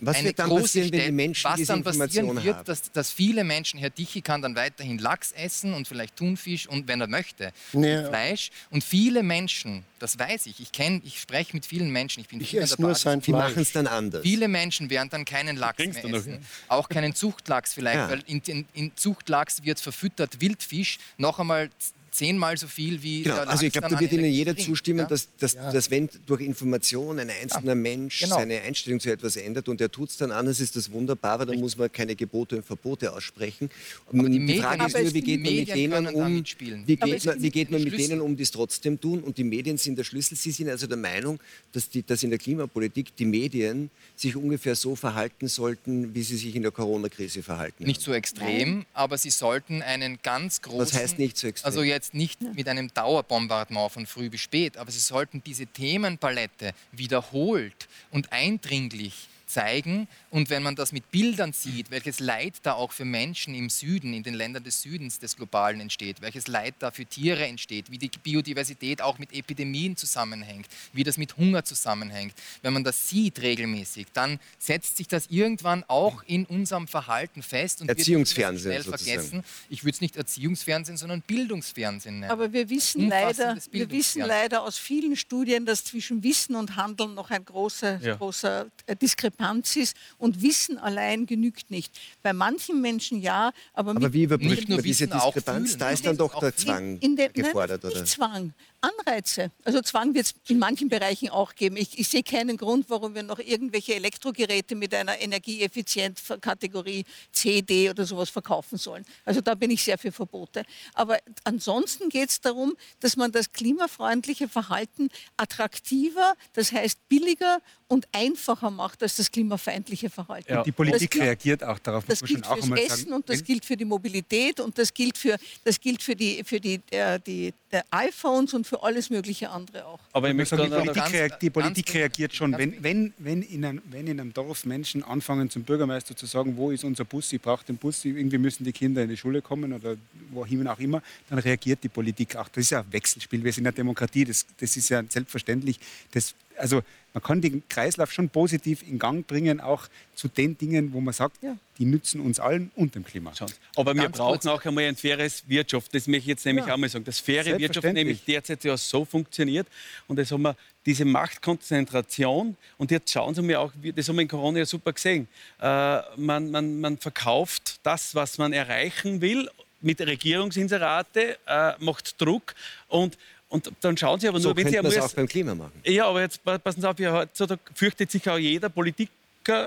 was wird dann passieren, wenn die Menschen was diese dann passieren wird, haben? Dass, dass viele Menschen, Herr Dichi kann dann weiterhin Lachs essen und vielleicht Thunfisch und wenn er möchte, ja. Fleisch. Und viele Menschen, das weiß ich, ich kenne, ich spreche mit vielen Menschen, ich bin ich esse nur sein Die machen es dann anders. Viele Menschen werden dann keinen Lachs mehr essen, auch keinen Zuchtlachs vielleicht, ja. weil in, in, in Zuchtlachs wird verfüttert Wildfisch, noch einmal zehnmal so viel wie. Genau, also ich glaube, da wird Ihnen jeder bringt, zustimmen, ja? dass, dass, ja. dass, wenn durch Information ein einzelner ja, Mensch genau. seine Einstellung zu etwas ändert und er tut es dann anders, ist das wunderbar, weil dann Richtig. muss man keine Gebote und Verbote aussprechen. Aber die, die Frage ist nur, wie geht man mit denen um, wie geht man, wie geht man mit denen um, die es trotzdem tun? Und die Medien sind der Schlüssel. Sie sind also der Meinung, dass, die, dass in der Klimapolitik die Medien sich ungefähr so verhalten sollten, wie sie sich in der Corona-Krise verhalten. Nicht haben. so extrem, Nein. aber sie sollten einen ganz großen. Was heißt nicht so extrem? Also jetzt nicht mit einem Dauerbombardement von früh bis spät, aber sie sollten diese Themenpalette wiederholt und eindringlich zeigen. Und wenn man das mit Bildern sieht, welches Leid da auch für Menschen im Süden, in den Ländern des Südens des Globalen entsteht, welches Leid da für Tiere entsteht, wie die Biodiversität auch mit Epidemien zusammenhängt, wie das mit Hunger zusammenhängt, wenn man das sieht regelmäßig, dann setzt sich das irgendwann auch in unserem Verhalten fest und Erziehungsfernsehen wird schnell vergessen. Ich würde es nicht Erziehungsfernsehen, sondern Bildungsfernsehen nennen. Aber wir wissen, leider, wir wissen leider aus vielen Studien, dass zwischen Wissen und Handeln noch ein großer, ja. großer äh, Diskrepanz Diskrepanz ist und Wissen allein genügt nicht. Bei manchen Menschen ja, aber, aber wie überbrückt man diese Diskrepanz? Da ist dann doch der Zwang in, in der, gefordert, nein, oder? Nicht Zwang, Anreize. Also Zwang wird es in manchen Bereichen auch geben. Ich, ich, sehe keinen Grund, warum wir noch irgendwelche Elektrogeräte mit einer Energieeffizienzkategorie C, D oder sowas verkaufen sollen. Also da bin ich sehr für Verbote. Aber ansonsten geht es darum, dass man das klimafreundliche Verhalten attraktiver, das heißt billiger und einfacher macht als das klimafeindliche Verhalten. Ja. Die Politik gilt, reagiert auch darauf. Das gilt fürs Essen sagen. und das gilt für die Mobilität und das gilt für, das gilt für, die, für die, äh, die, die iPhones und für alles mögliche andere auch. Aber ich möchte sagen, die Politik, ganz, reagiert, die Politik reagiert schon. Wenn, wenn, wenn, in einem, wenn in einem Dorf Menschen anfangen, zum Bürgermeister zu sagen, wo ist unser Bus, ich brauche den Bus, irgendwie müssen die Kinder in die Schule kommen oder wohin auch immer, dann reagiert die Politik auch. Das ist ja ein Wechselspiel. Wir sind eine Demokratie, das, das ist ja selbstverständlich. Das also man kann den Kreislauf schon positiv in Gang bringen, auch zu den Dingen, wo man sagt, ja. die nützen uns allen und dem Klima. Aber wir brauchen auch einmal ein faires Wirtschaft. Das möchte ich jetzt nämlich ja. auch mal sagen. Das faire Wirtschaft nämlich derzeit ja so funktioniert. Und das haben wir diese Machtkonzentration. Und jetzt schauen Sie mir auch, das haben wir in Corona ja super gesehen. Äh, man, man, man verkauft das, was man erreichen will mit Regierungsinserate, äh, macht Druck und und dann schauen Sie aber nur, so wenn Sie einmal. auch beim Klima machen. Ja, aber jetzt passen Sie auf, ja, da fürchtet sich auch jeder Politiker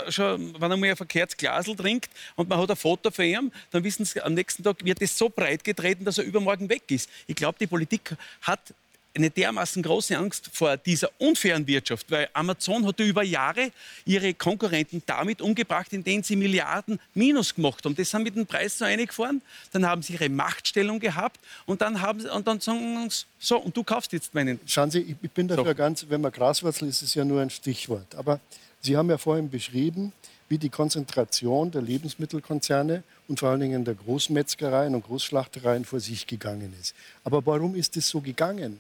schon, wenn er mal ein verkehrtes Glasel trinkt und man hat ein Foto von ihm, dann wissen Sie, am nächsten Tag wird es so breit getreten, dass er übermorgen weg ist. Ich glaube, die Politik hat eine dermaßen große Angst vor dieser unfairen Wirtschaft, weil Amazon hat über Jahre ihre Konkurrenten damit umgebracht, indem sie Milliarden Minus gemacht haben. Das haben mit dem Preis so eingefahren, dann haben sie ihre Machtstellung gehabt und dann haben sie, und dann sagen sie, so, und du kaufst jetzt meinen. Schauen Sie, ich bin dafür so. ganz, wenn man Graswurzel ist, ist es ja nur ein Stichwort. Aber Sie haben ja vorhin beschrieben, wie die Konzentration der Lebensmittelkonzerne und vor allen Dingen der Großmetzgereien und Großschlachtereien vor sich gegangen ist. Aber warum ist es so gegangen?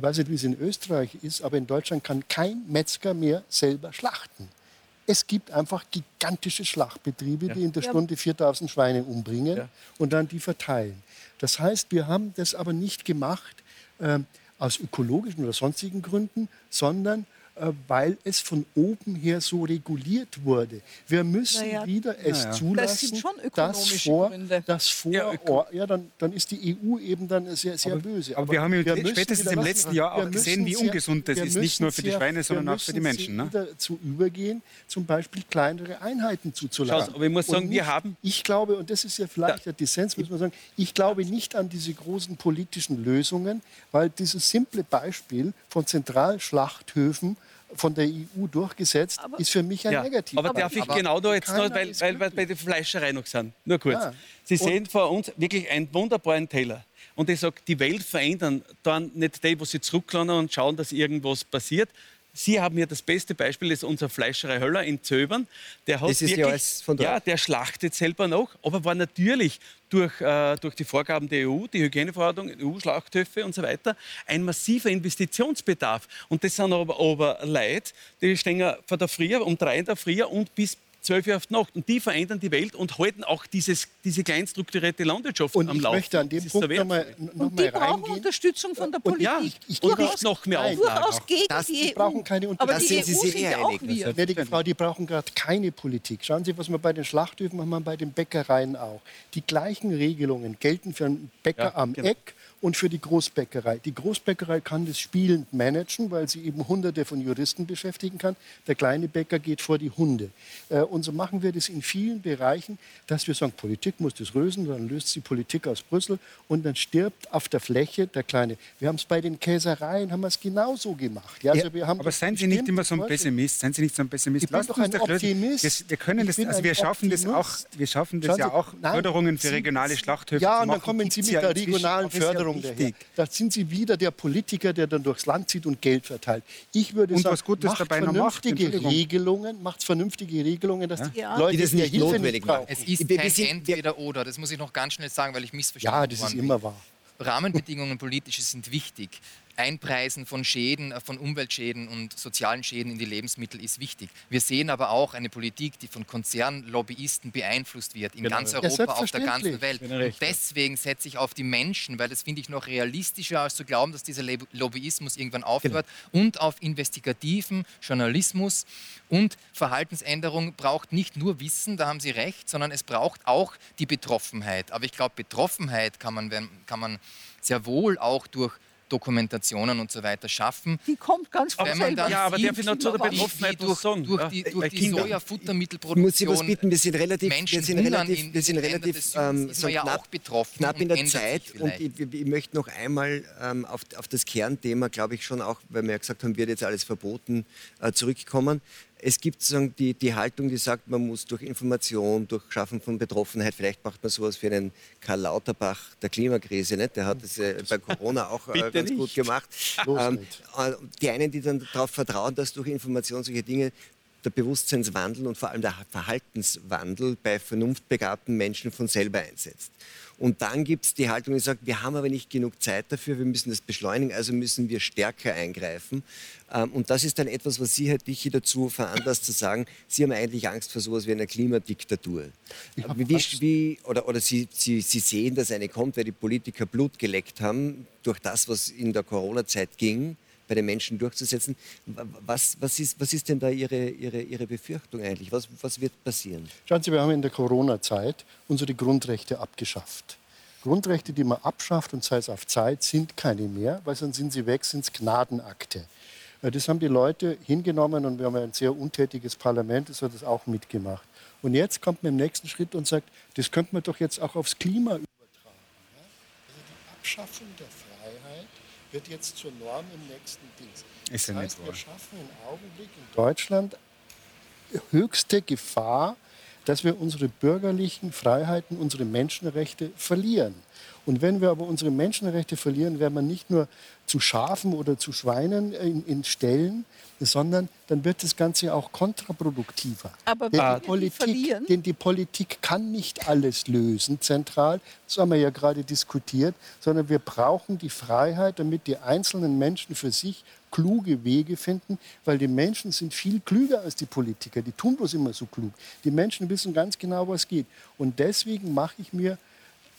Ich weiß nicht, wie es in Österreich ist, aber in Deutschland kann kein Metzger mehr selber schlachten. Es gibt einfach gigantische Schlachtbetriebe, ja. die in der Stunde 4000 Schweine umbringen ja. und dann die verteilen. Das heißt, wir haben das aber nicht gemacht äh, aus ökologischen oder sonstigen Gründen, sondern weil es von oben her so reguliert wurde. Wir müssen naja, wieder es naja. zulassen, das dass vor, dass vor ja, oh, ja, dann, dann ist die EU eben dann sehr, sehr aber, böse. Aber, aber wir haben wir spätestens im letzten Jahr auch gesehen, wie ungesund das ist, nicht nur für die Schweine, sondern auch für die Menschen. Ne? dazu übergehen, zum Beispiel kleinere Einheiten zuzulassen. aber ich muss sagen, nicht, wir haben... Ich glaube, und das ist ja vielleicht der Dissens, muss man sagen, ich glaube nicht an diese großen politischen Lösungen, weil dieses simple Beispiel von Zentralschlachthöfen von der EU durchgesetzt, aber, ist für mich ein ja, Negativ. Aber, darf ich aber genau da jetzt noch, weil, weil wir bei der Fleischerei noch sind, nur kurz. Ja. Sie Und sehen vor uns wirklich einen wunderbaren Teller. Und ich sage, die Welt verändern dann nicht die, wo sie zurücklassen und schauen, dass irgendwas passiert, Sie haben ja das beste Beispiel, das ist unser Fleischerei Höller in Zöbern. Der hat das ist wirklich, ja, von ja, der schlachtet selber noch, aber war natürlich durch, äh, durch die Vorgaben der EU, die Hygieneverordnung, EU-Schlachthöfe und so weiter, ein massiver Investitionsbedarf. Und das sind aber, aber Leute, die stehen von der Früh, um drei in der Früh und bis zwölf Uhr auf die Nacht. Und die verändern die Welt und halten auch dieses, diese kleinstrukturierte Landwirtschaft und am Laufen. Ich möchte an dem Punkt nochmal noch Und die mal brauchen Unterstützung von der Politik. Und, ja, ich, und nicht noch mehr Auflagen. Gegen das, die, die brauchen keine Unterstützung. Aber die EU sind ja auch wir. Gnädige Frau, die brauchen gerade keine Politik. Schauen Sie, was wir bei den Schlachthöfen machen, bei den Bäckereien auch. Die gleichen Regelungen gelten für einen Bäcker ja, am genau. Eck und für die Großbäckerei. Die Großbäckerei kann das spielend managen, weil sie eben Hunderte von Juristen beschäftigen kann. Der kleine Bäcker geht vor die Hunde. Äh, und so machen wir das in vielen Bereichen, dass wir sagen, Politik muss das lösen, dann löst die Politik aus Brüssel und dann stirbt auf der Fläche der Kleine. Wir haben es bei den Käsereien, haben wir es genauso gemacht. Ja, also Ja, aber das seien Sie nicht immer so ein. Pessimist. Seien Sie nicht so ein Pessimist. Ich bin Lasst doch ein. Optimist. Wir, wir können das, bin also wir schaffen das auch. Optimist. Wir schaffen das Schauen ja auch. nein, Förderungen für regionale Schlachthöfe Ja, und dann kommen Sie mit der regionalen Aber ja Förderung daher. Da sind Sie wieder der Politiker, der dann durchs Land zieht und Geld verteilt. Ich würde Und sagen, was Gutes macht dabei macht, vernünftige Entschuldigung. Regelungen, macht vernünftige Regelungen, dass die Ja. Leute Die das hier nicht notwendig nicht machen. brauchen. Es ist kein wir- Entweder-Oder. Das muss ich noch ganz schnell sagen, weil ich missverstanden Ja, das ist bin. immer wahr. Rahmenbedingungen politische sind wichtig. Einpreisen von Schäden, äh, von Umweltschäden und sozialen Schäden in die Lebensmittel ist wichtig. Wir sehen aber auch eine Politik, die von Konzernlobbyisten beeinflusst wird, in ganz Ja, Europa, auf der ganzen. Welt. Und deswegen setze ich auf die Menschen, weil das finde ich noch realistischer, als zu glauben, dass dieser Lobbyismus irgendwann aufhört. Und auf investigativen Journalismus und Verhaltensänderung braucht nicht nur Wissen, da haben Sie recht, sondern es braucht auch die Betroffenheit. Aber ich glaube, Betroffenheit kann man, kann man sehr wohl auch durch Dokumentationen und so weiter schaffen. Die kommt ganz von selber. Ja, aber darf ich noch zu der Betroffenheit durch, sagen? durch die, durch die. Ich muss Sie was Sojafuttermittelproduktion bitten, wir sind relativ, wir Menschen sind relativ, wir sind relativ ähm, so man ja knapp, auch betroffen knapp in der Zeit. Und ich, ich, ich möchte noch einmal ähm, auf, auf das Kernthema, glaube ich schon auch, weil wir ja gesagt haben, wird jetzt alles verboten, äh, zurückkommen. Es gibt sozusagen die, die Haltung, die sagt, man muss durch Information, durch Schaffen von Betroffenheit, vielleicht macht man sowas für einen Karl Lauterbach der Klimakrise, nicht? der hat es äh, bei Corona auch äh, [laughs] ganz gut nicht. gemacht. Los Ähm, äh, die einen, die dann darauf vertrauen, dass durch Information solche Dinge der Bewusstseinswandel und vor allem der Verhaltenswandel bei vernunftbegabten Menschen von selber einsetzt. Und dann gibt es die Haltung, die sagt, wir haben aber nicht genug Zeit dafür, wir müssen das beschleunigen, also müssen wir stärker eingreifen. Ähm, Und das ist dann etwas, was Sie, Herr Tichy, dazu veranlasst zu sagen, Sie haben eigentlich Angst vor sowas wie einer Klimadiktatur. hab Wie, wie, oder oder Sie, Sie, Sie sehen, dass eine kommt, weil die Politiker Blut geleckt haben durch das, was in der Corona-Zeit ging bei den Menschen durchzusetzen. Wa- Was, was, ist, was ist denn da Ihre, Ihre, Ihre Befürchtung eigentlich? Was, was wird passieren? Schauen Sie, wir haben in der Corona-Zeit unsere Grundrechte abgeschafft. Grundrechte, die man abschafft, und sei es auf Zeit, sind keine mehr, weil sonst sind sie weg, sind es Gnadenakte. Äh, Das haben die Leute hingenommen und wir haben ein sehr untätiges Parlament, das hat das auch mitgemacht. Und jetzt kommt man im nächsten Schritt und sagt, das könnte man doch jetzt auch aufs Klima übertragen. Also die Abschaffung der Freiheit wird jetzt zur Norm im nächsten Dings. Ist das heißt, wir schaffen im Augenblick in Deutschland höchste Gefahr, dass wir unsere bürgerlichen Freiheiten, unsere Menschenrechte verlieren. Und wenn wir aber unsere Menschenrechte verlieren, werden wir nicht nur zu Schafen oder zu Schweinen in, in Stellen, sondern dann wird das Ganze auch kontraproduktiver. Aber denn, die Politik, verlieren- denn die Politik kann nicht alles lösen zentral, das haben wir ja gerade diskutiert, sondern wir brauchen die Freiheit, damit die einzelnen Menschen für sich kluge Wege finden, weil die Menschen sind viel klüger als die Politiker. Die tun bloß immer so klug. Die Menschen wissen ganz genau, was geht. Und deswegen mache ich mir,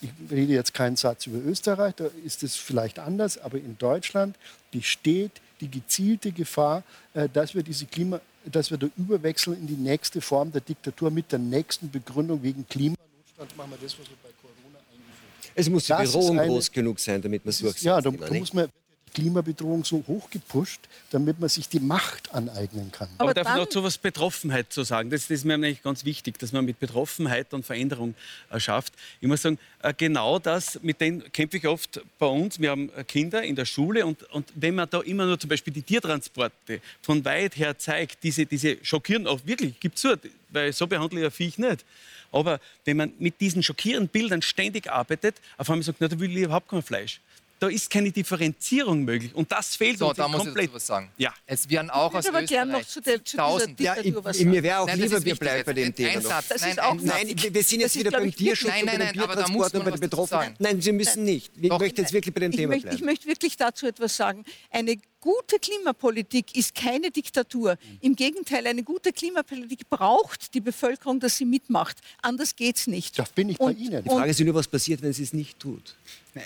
ich rede jetzt keinen Satz über Österreich, da ist es vielleicht anders, aber in Deutschland besteht die gezielte Gefahr, äh, dass wir diese Klima, dass wir da überwechseln in die nächste Form der Diktatur mit der nächsten Begründung wegen Klimanotstand machen wir das, was wir bei Corona eingeführt haben. Es muss die Bedrohung groß genug sein, damit man es durchsetzt. Ja, da, da muss man Klimabedrohung so hoch gepusht, damit man sich die Macht aneignen kann. Aber, Aber darf ich noch zu was Betroffenheit zu sagen? Das, das ist mir nämlich ganz wichtig, dass man mit Betroffenheit und Veränderung äh, schafft. Ich muss sagen, äh, genau das, mit denen kämpfe ich oft bei uns. Wir haben äh, Kinder in der Schule und, und wenn man da immer nur zum Beispiel die Tiertransporte von weit her zeigt, diese, diese schockieren auch wirklich, gibt zu, weil so behandle ich ein Viech nicht. Aber wenn man mit diesen schockierenden Bildern ständig arbeitet, auf einmal sagt, na, da will ich überhaupt kein Fleisch. Da ist keine Differenzierung möglich. Und das fehlt So, uns da muss ich komplett. dazu was sagen. Ja. Es werden auch Ich aus aber gern noch Österreich zu, der, zu Ja, ich, was ich, mir wäre auch Nein, lieber, wir bleiben bei dem Ein Thema. noch. Satz. Das Nein, ist auch ein Satz. Nein, wir sind jetzt wieder beim ich, Tierschutz Nein, und nein, bei den nein, aber da muss Biertransporten und bei den Betroffenen. Nein, Sie müssen nicht. Ich möchte jetzt wirklich bei dem ich Thema bleiben. ich möchte wirklich dazu etwas sagen. Eine gute Klimapolitik ist keine Diktatur. Im Gegenteil, eine gute Klimapolitik braucht die Bevölkerung, dass sie mitmacht. Anders geht es nicht. Da bin ich bei Und- Ihnen. Die Frage ist nur, was passiert, wenn sie es nicht tut. die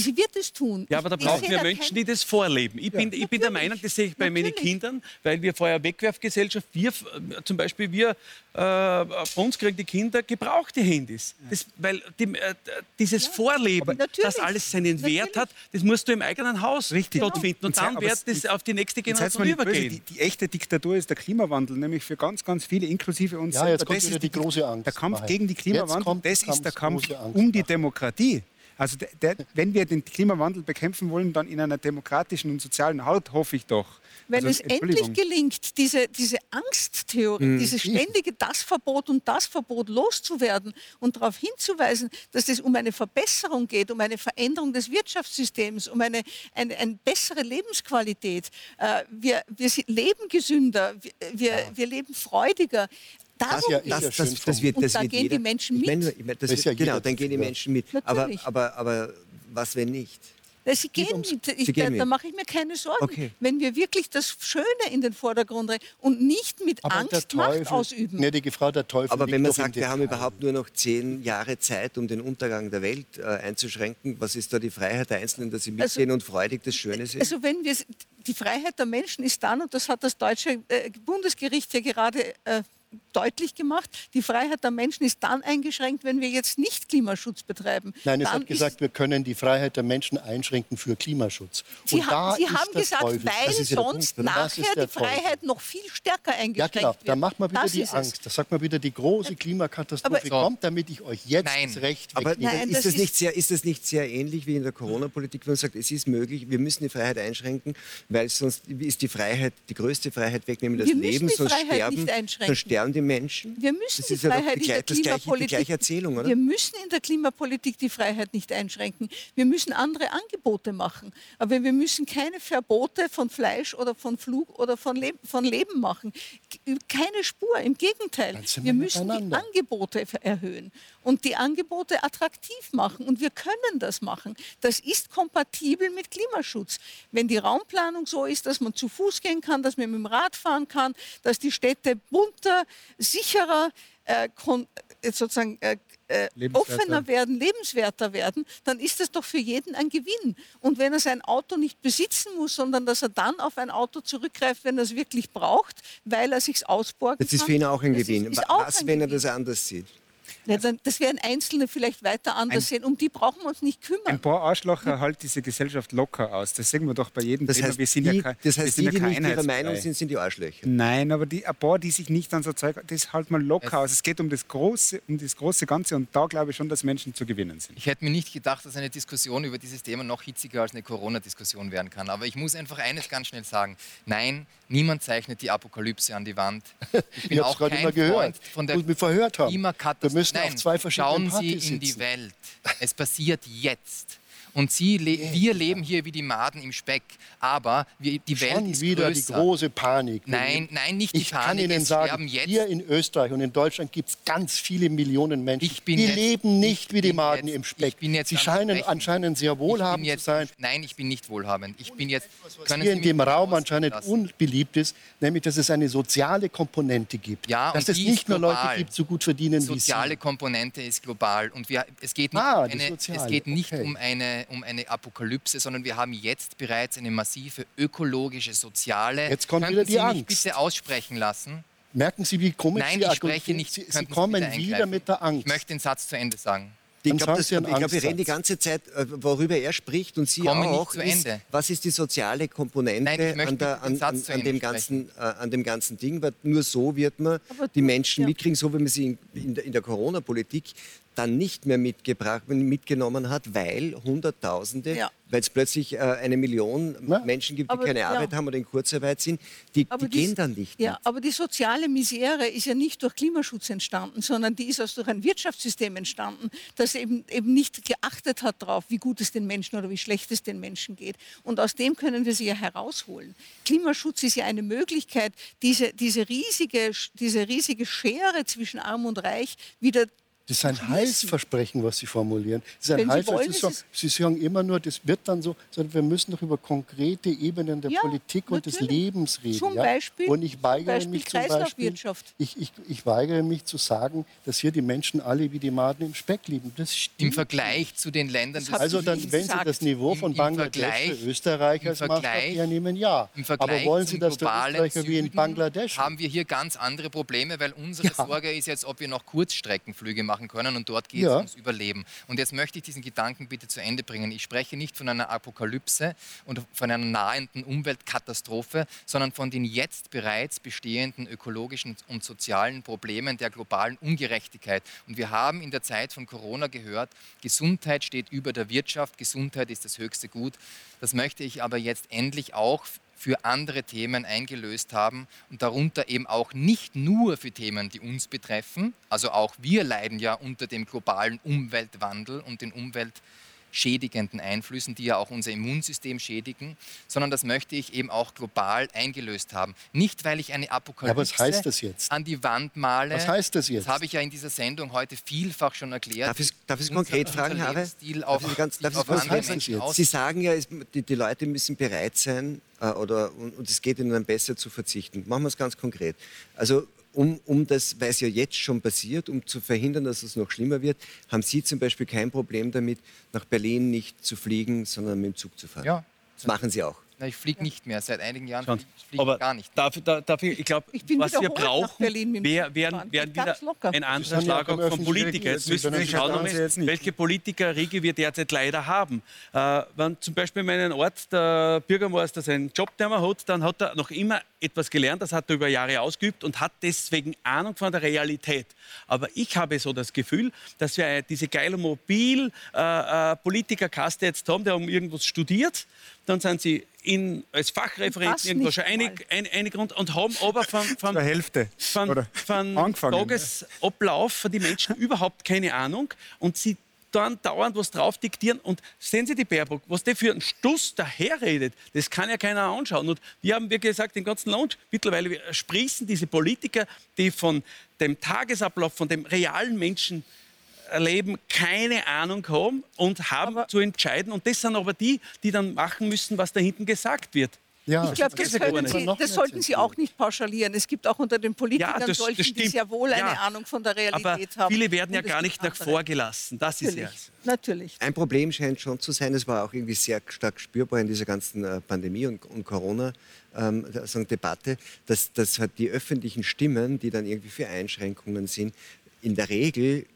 Sie wird es tun. Ja, aber da brauchen wir Menschen, die das vorleben. Ich, bin, ich bin der Meinung, das sehe ich bei meinen Natürlich. Kindern, weil wir vorher Wegwerfgesellschaft, wir zum Beispiel, wir, äh, uns kriegen die Kinder gebrauchte Handys. Das, weil die, äh, dieses Vorleben, natürlich. das alles seinen Wert Natürlich. hat, das musst du im eigenen Haus Richtig. stattfinden. Und dann wird es- das auf die nächste Generation übergehen. die, die echte Diktatur ist der Klimawandel, nämlich für ganz, ganz viele, inklusive uns Ja, jetzt kommt Das wieder ist die große Angst, Der Kampf gegen die Klimawandel, das ist der Kampf um die. Demokratie. Also der, der, wenn wir den Klimawandel bekämpfen wollen, dann in einer demokratischen und sozialen Haut, hoffe ich doch. Wenn Also, es endlich gelingt, diese, diese Angsttheorie, Mhm. dieses ständige das Verbot und das Verbot loszuwerden und darauf hinzuweisen, dass es um eine Verbesserung geht, um eine Veränderung des Wirtschaftssystems, um eine, eine, eine bessere Lebensqualität. Äh, wir, wir leben gesünder, wir, wir, wir leben freudiger. Das ja- Das, schön das, das wird, Und das da wird gehen jeder, die Menschen Ich mit. meine, ich meine, das Ist wird, ja genau, dann gehen die. Menschen mit. Aber, aber, aber was, wenn nicht? Sie gehen mit. Ich, Sie gehen da, da mache ich mir keine Sorgen. Okay. Wenn wir wirklich das Schöne in den Vordergrund reden und nicht mit Aber der Angst Macht Teufel, ausüben. gnädige Frau, der Teufel Aber wenn man sagt, wir haben überhaupt nur noch zehn Jahre Zeit, um den Untergang der Welt äh, einzuschränken, was ist da die Freiheit der Einzelnen, dass sie Also- mitgehen und freudig das Schöne sehen? Also wenn wir die Freiheit der Menschen ist dann und das hat das deutsche äh, Bundesgericht ja gerade äh, deutlich gemacht, die Freiheit der Menschen ist dann eingeschränkt, wenn wir jetzt nicht Klimaschutz betreiben. Nein, es dann hat gesagt, wir können die Freiheit der Menschen einschränken für Klimaschutz. Sie, Und ha da Sie ist haben gesagt, Teufel. weil ja sonst nachher die Freiheit noch viel stärker Ja, eingeschränkt genau. wird. Da macht man wieder das die. Angst. Da sagt man wieder, die große Klimakatastrophe Aber- kommt, damit ich euch jetzt Nein. das Recht Aber wegnehme. Nein, ist, das nicht sehr, ist das nicht sehr ähnlich wie in der Corona-Politik, wenn man sagt, es ist möglich, wir müssen die Freiheit einschränken, weil sonst ist die Freiheit, die größte Freiheit wegnehmen, das Wir Leben, sonst sterben, nicht einschränken. sonst sterben die Menschen. Wir müssen das die ist ja Freiheit die, in der Klimapolitik. gleiche? Wir müssen in der Klimapolitik die Freiheit nicht einschränken. Wir müssen andere Angebote machen. Aber wir müssen keine Verbote von Fleisch oder von Flug oder von, Leb von Leben machen. Keine Spur. Im Gegenteil. Wir müssen die. Angebote erhöhen und die Angebote attraktiv machen. Und wir können das machen. Das ist kompatibel mit Klimaschutz. Wenn die Raumplanung so ist, dass man zu Fuß gehen kann, dass man mit dem Rad fahren kann, dass die Städte bunter, sicherer, äh, äh, sozusagen äh, äh, offener werden, lebenswerter werden, dann ist das doch für jeden ein Gewinn. Und wenn er sein Auto nicht besitzen muss, sondern dass er dann auf ein Auto zurückgreift, wenn er es wirklich braucht, weil er sich ausborgen Das ist kann, für ihn auch ein das Gewinn. Ist, ist auch Was, ein wenn er Gewinn. das anders sieht? Ja, dann, das werden Einzelne vielleicht weiter anders Ein- sehen. Um die brauchen wir uns nicht Ein kümmern. paar Arschlocher halten diese Gesellschaft locker aus. Das sehen wir doch bei jedem Das Thema. heißt, wir sind die, ja kein, das heißt sind die, ja die nicht ihrer Meinung sind, sind die Arschlöcher. Nein, aber die, ein paar, die sich nicht an so Zeug, das halt mal locker Es- aus. Es geht um das große, um das große Ganze und da glaube ich schon, dass Menschen zu gewinnen sind. Ich hätte mir nicht gedacht, dass eine Diskussion über dieses Thema noch hitziger als eine Corona-Diskussion werden kann. Aber ich muss einfach eines ganz schnell sagen. Nein, niemand zeichnet die Apokalypse an die Wand. [laughs] Ich bin Ich auch gerade kein immer gehört. Freund von der mich verhört haben. Klimakatastrophe. Wir müssen auf Nein, zwei verschiedenen Schauen Sie Partys in die sitzen. Welt. Es passiert jetzt. Und Sie le wir leben hier wie die Maden im Speck. Aber wir, die Welt Schon ist wieder größer. die große Panik. Nein, nein, nicht die ich kann Panik. Ihnen sagen, jetzt hier in Österreich und in Deutschland gibt es ganz viele Millionen Menschen, Ich die jetzt- leben nicht ich wie die Maden jetzt- im Speck. ich Sie scheinen Sprechen. anscheinend sehr Ich wohlhabend jetzt, zu sein. Nein, ich bin nicht wohlhabend. Ich bin jetzt. Können hier in dem Raum anscheinend unbeliebt ist, nämlich dass es eine soziale Komponente gibt. Ja, dass es die nicht nur Leute gibt, die so gut verdienen Die wie soziale Sie. Komponente ist global und wir, es geht nicht, Ah, um, die eine, soziale, es geht nicht okay. um, eine, um eine Apokalypse, sondern wir haben jetzt bereits eine massive ökologische, soziale. Jetzt kommt Könnten wieder die Sie Angst. mich bitte aussprechen lassen? Merken Sie, wie komisch Nein, Sie ich spreche nicht. Sie, Sie kommen wieder mit der Angst. Ich möchte den Satz zu Ende sagen. Ich glaube, glaub, wir reden die ganze Zeit, äh, worüber er spricht und Sie Komme nicht auch. ist, was ist die soziale Komponente Nein, an, der, an, an, an, dem ganzen, äh, an dem ganzen Ding? Weil nur so wird man Aber die du- Menschen ja. mitkriegen, so wie man sie in, in der, in der Corona-Politik dann nicht mehr mitgebracht, mitgenommen hat, weil Hunderttausende, Ja. weil es plötzlich äh, eine Million Ja. Menschen gibt, die Aber, keine ja. Arbeit haben oder in Kurzarbeit sind, die, Aber die gehen dann nicht Ja, mit. aber die soziale Misere ist ja nicht durch Klimaschutz entstanden, sondern die ist aus durch ein Wirtschaftssystem entstanden, das eben, eben nicht geachtet hat darauf, wie gut es den Menschen oder wie schlecht es den Menschen geht. Und aus dem können wir sie ja herausholen. Klimaschutz ist ja eine Möglichkeit, diese, diese, riesige, diese riesige Schere zwischen Arm und Reich wieder Das ist ein Heilsversprechen, was Sie formulieren. Das ist ein Wenn Sie wollen, Sie, sagen, Sie sagen immer nur, das wird dann so, sondern wir müssen doch über konkrete Ebenen der Ja, Politik und des natürlich. Lebens reden. Zum ja? Beispiel- und ich weigere Beispiel mich zum Beispiel, ich, ich, ich weigere mich zu sagen, dass hier die Menschen alle wie die Maden im Speck leben. Das stimmt. Im Vergleich zu den Ländern des Also dann, wenn Sie das Niveau von Im- im Bangladesch für Österreich als Maßstab hernehmen, ja. Im Vergleich Aber wollen Sie, dass der Österreicher wie in Bangladesch haben wir hier ganz andere Probleme, weil unsere Ja. Sorge ist jetzt, ob wir noch Kurzstreckenflüge machen können und dort geht es Ja. ums Überleben. Und jetzt möchte ich diesen Gedanken bitte zu Ende bringen. Ich spreche nicht von einer Apokalypse und von einer nahenden Umweltkatastrophe, sondern von den jetzt bereits bestehenden ökologischen und sozialen Problemen der globalen Ungerechtigkeit. Und wir haben in der Zeit von Corona gehört, Gesundheit steht über der Wirtschaft, Gesundheit ist das höchste Gut. Das möchte ich aber jetzt endlich auch für andere Themen eingelöst haben und darunter eben auch nicht nur für Themen, die uns betreffen. Also auch wir leiden ja unter dem globalen Umweltwandel und den umweltschädigenden Einflüssen, die ja auch unser Immunsystem schädigen, sondern das möchte ich eben auch global eingelöst haben. Nicht, weil ich eine Apokalypse was heißt das jetzt? an die Wand male. Was heißt das jetzt? Das habe ich ja in dieser Sendung heute vielfach schon erklärt. Darf ich, darf ich Unser- konkret unser fragen? Lebensstil Darf auf- ich ganz, darf ich Was heißt das jetzt? aus- Sie sagen ja, es, die, die Leute müssen bereit sein äh, oder, und, und es geht ihnen dann besser zu verzichten. Machen wir es ganz konkret. Also um, um das, weil es ja jetzt schon passiert, um zu verhindern, dass es noch schlimmer wird, haben Sie zum Beispiel kein Problem damit, nach Berlin nicht zu fliegen, sondern mit dem Zug zu fahren. Ja. Das machen Sie auch. Na, ich fliege nicht mehr. Seit einigen Jahren fliege aber ich gar nicht. Dafür, da, dafür, ich glaube, was wir brauchen, wär, wären, wären wieder ein anderer ja auch Schlag im auch von Politikern. Jetzt müssen wir Sie schauen, welche Politikerriege wir derzeit leider haben. Äh, wenn zum Beispiel in meinem Ort der Bürgermeister seinen Job nicht mehr hat, dann hat er noch immer etwas gelernt, das hat er über Jahre ausgeübt und hat deswegen Ahnung von der Realität. Aber ich habe so das Gefühl, dass wir äh, diese geile Mobil-Politikerkaste jetzt haben, der um irgendwas studiert, dann sind sie in, als Fachreferenten irgendwo schon einig, ein, einig und, und haben aber von, von, Zur Hälfte. von, Oder von? Tagesablauf von die Menschen überhaupt keine Ahnung und sie dann dauernd was drauf diktieren und sehen Sie die Baerbock, was der für einen Stuss daherredet, das kann ja keiner anschauen. Und wir haben, wie gesagt, den ganzen Launch, mittlerweile sprießen diese Politiker, die von dem Tagesablauf, von dem realen Menschen Leben keine Ahnung haben und haben Aber- zu entscheiden. Und das sind aber die, die dann machen müssen, was da hinten gesagt wird. Ja, Ich glaube, das das, das sollten Sie auch nicht pauschalieren. Es gibt auch unter den Politikern Ja, das- das solche, die sehr wohl eine Ja. Ahnung von der Realität Aber haben. viele werden ja es gar nicht nach vorgelassen. Das ist ja. Natürlich, natürlich. Ein Problem scheint schon zu sein, das war auch irgendwie sehr stark spürbar in dieser ganzen äh, Pandemie- und, und Corona-Debatte, dass, dass halt die öffentlichen Stimmen, die dann irgendwie für Einschränkungen sind, in der Regel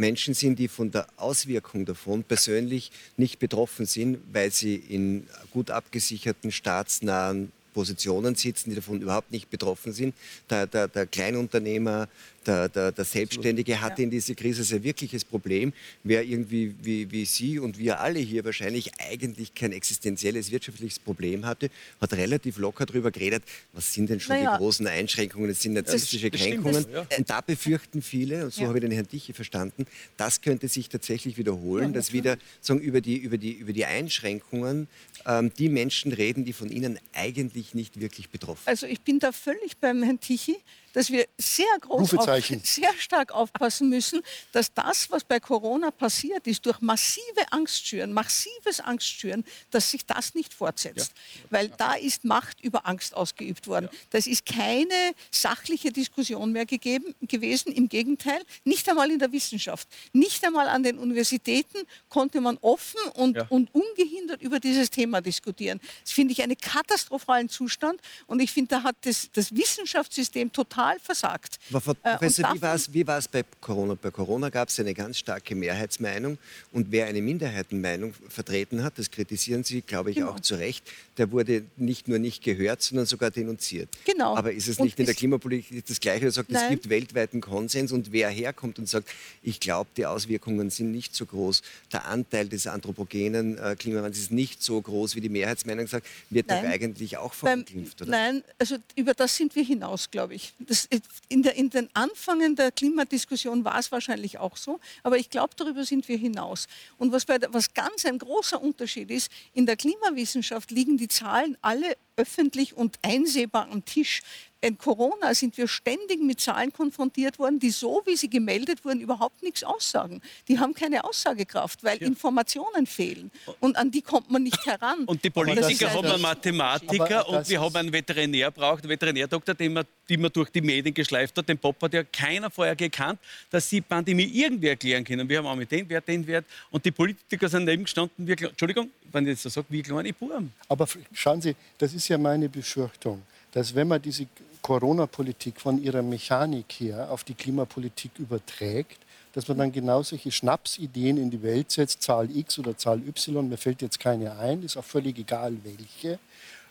Menschen sind, die von der Auswirkung davon persönlich nicht betroffen sind, weil sie in gut abgesicherten, staatsnahen Positionen sitzen, die davon überhaupt nicht betroffen sind. Der, der, der Kleinunternehmer, der, der, der Selbstständige hatte in dieser Krise sehr wirkliches Problem. Wer irgendwie wie, wie Sie und wir alle hier wahrscheinlich eigentlich kein existenzielles wirtschaftliches Problem hatte, hat relativ locker darüber geredet, was sind denn schon Naja. die großen Einschränkungen, das sind narzisstische das Kränkungen. ja. Und da befürchten viele, und so Ja. habe ich den Herrn Diche verstanden, das könnte sich tatsächlich wiederholen, dass wieder sagen, über, die, über, die, über die Einschränkungen ähm, die Menschen reden, die von ihnen eigentlich nicht wirklich betroffen sind. Also ich bin da völlig beim Herrn Tichy, dass wir sehr groß, auf, [laughs] sehr stark aufpassen müssen, dass das, was bei Corona passiert ist, durch massive Angstschüren, massives Angstschüren, dass sich das nicht fortsetzt. Weil da ist Macht über Angst ausgeübt worden. Das ist keine sachliche Diskussion mehr gegeben, gewesen. Im Gegenteil, nicht einmal in der Wissenschaft, nicht einmal an den Universitäten konnte man offen und, Ja. und ungehindert über dieses Thema diskutieren. Das finde ich einen katastrophalen Zustand und ich finde, da hat das, das Wissenschaftssystem total versagt. Aber Frau Äh, und Professor, wie war es wie war's bei Corona? Bei Corona gab es eine ganz starke Mehrheitsmeinung und wer eine Minderheitenmeinung vertreten hat, das kritisieren Sie, glaube ich, Genau. auch zu Recht, der wurde nicht nur nicht gehört, sondern sogar denunziert. Genau. Aber ist es Und nicht in der es- Klimapolitik das Gleiche? Er sagt, es Nein. gibt weltweiten Konsens und wer herkommt und sagt, ich glaube, die Auswirkungen sind nicht so groß, der Anteil des anthropogenen äh, Klimawandels ist nicht so groß, wie die Mehrheitsmeinung sagt, wird doch eigentlich auch verunglimpft, oder? nein, also über das sind wir hinaus, glaube ich. Das, in, der, in den Anfängen der Klimadiskussion war es wahrscheinlich auch so, aber ich glaube, darüber sind wir hinaus. Und was, der, was ganz ein großer Unterschied ist, in der Klimawissenschaft liegen die Zahlen alle öffentlich und einsehbar am Tisch. In Corona sind wir ständig mit Zahlen konfrontiert worden, die so, wie sie gemeldet wurden, überhaupt nichts aussagen. Die haben keine Aussagekraft, weil ja. Informationen fehlen. Und an die kommt man nicht heran. [laughs] Und die Politiker haben einen Mathematiker und wir haben einen Veterinär braucht, einen Veterinärdoktor, den man, den man durch die Medien geschleift hat. Den Pop hat ja keiner vorher gekannt, dass sie Pandemie irgendwie erklären können. Wir haben auch mit den Wert, den Wert. Und die Politiker sind neben gestanden, wir, Entschuldigung, wenn ich jetzt so sage, wie kleine Buben. Aber schauen Sie, das ist ja meine Befürchtung, dass wenn man diese Corona-Politik von ihrer Mechanik her auf die Klimapolitik überträgt, dass man dann genau solche Schnapsideen in die Welt setzt, Zahl X oder Zahl Y, mir fällt jetzt keine ein, ist auch völlig egal welche,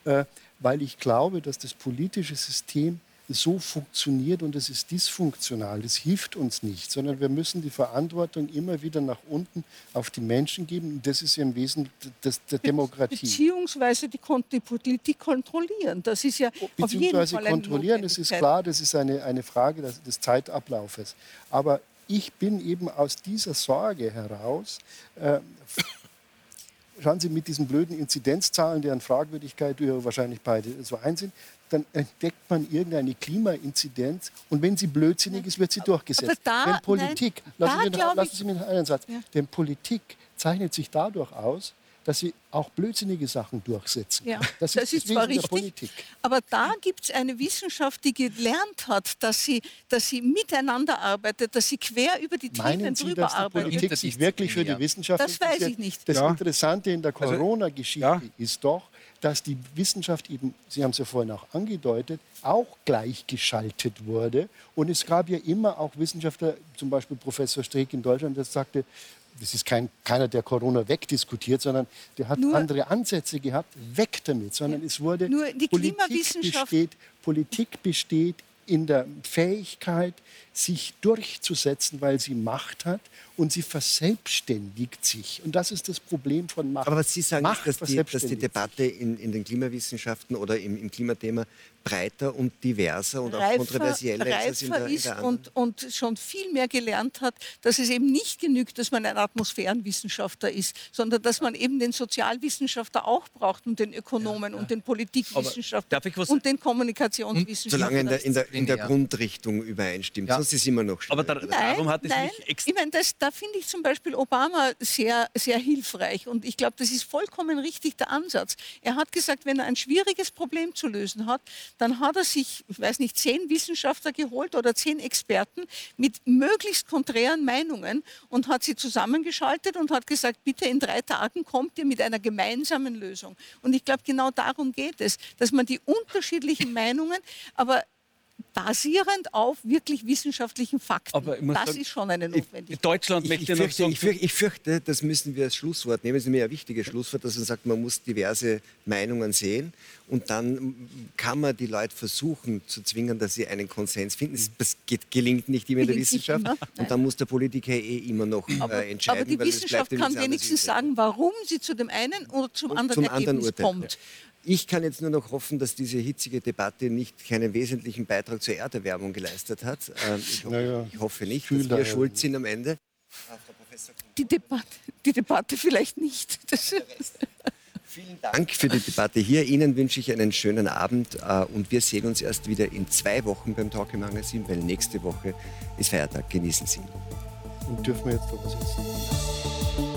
äh, weil ich glaube, dass das politische System so funktioniert und es ist dysfunktional. Das hilft uns nicht, sondern wir müssen die Verantwortung immer wieder nach unten auf die Menschen geben. Das ist ja im Wesen das, der Demokratie. Beziehungsweise die, die, Politik kontrollieren. Das ist ja Beziehungsweise auf jeden Fall kontrollieren, das ist klar, das ist eine, eine Frage des, des Zeitablaufes. Aber ich bin eben aus dieser Sorge heraus äh, schauen Sie, mit diesen blöden Inzidenzzahlen, deren Fragwürdigkeit wir wahrscheinlich beide so einsehen, dann entdeckt man irgendeine Klimainzidenz und wenn sie blödsinnig ist, wird sie durchgesetzt. Da, Denn Politik, nein, lassen, da, wir, lassen Sie mich einen Satz, ja. denn Politik zeichnet sich dadurch aus, dass sie auch blödsinnige Sachen durchsetzen. Ja, das, das ist, ist zwar richtig, aber da gibt es eine Wissenschaft, die gelernt hat, dass sie, dass sie miteinander arbeitet, dass sie quer über die Themen sie, drüber dass die arbeitet. Politik sich wirklich für die Wissenschaft Das weiß ich nicht. Das ja. Interessante in der also, Corona-Geschichte ja. ist doch, dass die Wissenschaft eben, Sie haben es ja vorhin auch angedeutet, auch gleichgeschaltet wurde. Und es gab ja immer auch Wissenschaftler, zum Beispiel Professor Streeck in Deutschland, der sagte, das ist kein, keiner, der Corona wegdiskutiert, sondern der hat Nur andere Ansätze gehabt, weg damit, sondern es wurde Nur die Politik besteht, Politik besteht in der Fähigkeit, sich durchzusetzen, weil sie Macht hat und sie verselbstständigt sich. Und das ist das Problem von Macht. Aber was Sie sagen, Macht ist, dass die, dass die Debatte in, in, den Klimawissenschaften oder im, im, Klimathema breiter und diverser und reifer, auch kontroversieller ist als in der, in der und, und schon viel mehr gelernt hat, dass es eben nicht genügt, dass man ein Atmosphärenwissenschaftler ist, sondern dass man eben den Sozialwissenschaftler auch braucht und den Ökonomen ja, ja. und den Politikwissenschaftler und den Kommunikationswissenschaftler. Solange in der, in der, in der Grundrichtung übereinstimmt, ja. sonst ist immer noch schwierig. Aber darum hat es nein, mich Ich meine, das, da finde ich zum Beispiel Obama sehr, sehr hilfreich und ich glaube, das ist vollkommen richtig der Ansatz. Er hat gesagt, wenn er ein schwieriges Problem zu lösen hat, dann hat er sich, ich weiß nicht, zehn Wissenschaftler geholt oder zehn Experten mit möglichst konträren Meinungen und hat sie zusammengeschaltet und hat gesagt, bitte in drei Tagen kommt ihr mit einer gemeinsamen Lösung. Und ich glaube, genau darum geht es, dass man die unterschiedlichen Meinungen, aber basierend auf wirklich wissenschaftlichen Fakten. Aber das sagen, ist schon eine Notwendigkeit. Deutschland ich, ich, fürchte, ich, fürchte, ich, fürchte, das müssen wir als Schlusswort nehmen. Das ist mir ein wichtiges Schlusswort, dass man sagt, man muss diverse Meinungen sehen und dann kann man die Leute versuchen zu zwingen, dass sie einen Konsens finden. Das geht, gelingt nicht immer in der Wissenschaft und dann muss der Politiker eh immer noch aber, äh, entscheiden. Aber die Wissenschaft kann wenigstens sagen, warum sie zu dem einen oder zum anderen zum Ergebnis anderen kommt. Ja. Ich kann jetzt nur noch hoffen, dass diese hitzige Debatte nicht keinen wesentlichen Beitrag zur Erderwärmung geleistet hat. Ähm, ich, hoffe, naja, ich hoffe nicht, dass wir schuld sind am Ende. Die Debatte, die Debatte vielleicht nicht. [laughs] Vielen Dank für die Debatte hier. Ihnen wünsche ich einen schönen Abend äh, und wir sehen uns erst wieder in zwei Wochen beim Talk im Magazin, weil nächste Woche ist Feiertag. Genießen Sie. Und dürfen wir jetzt noch was essen?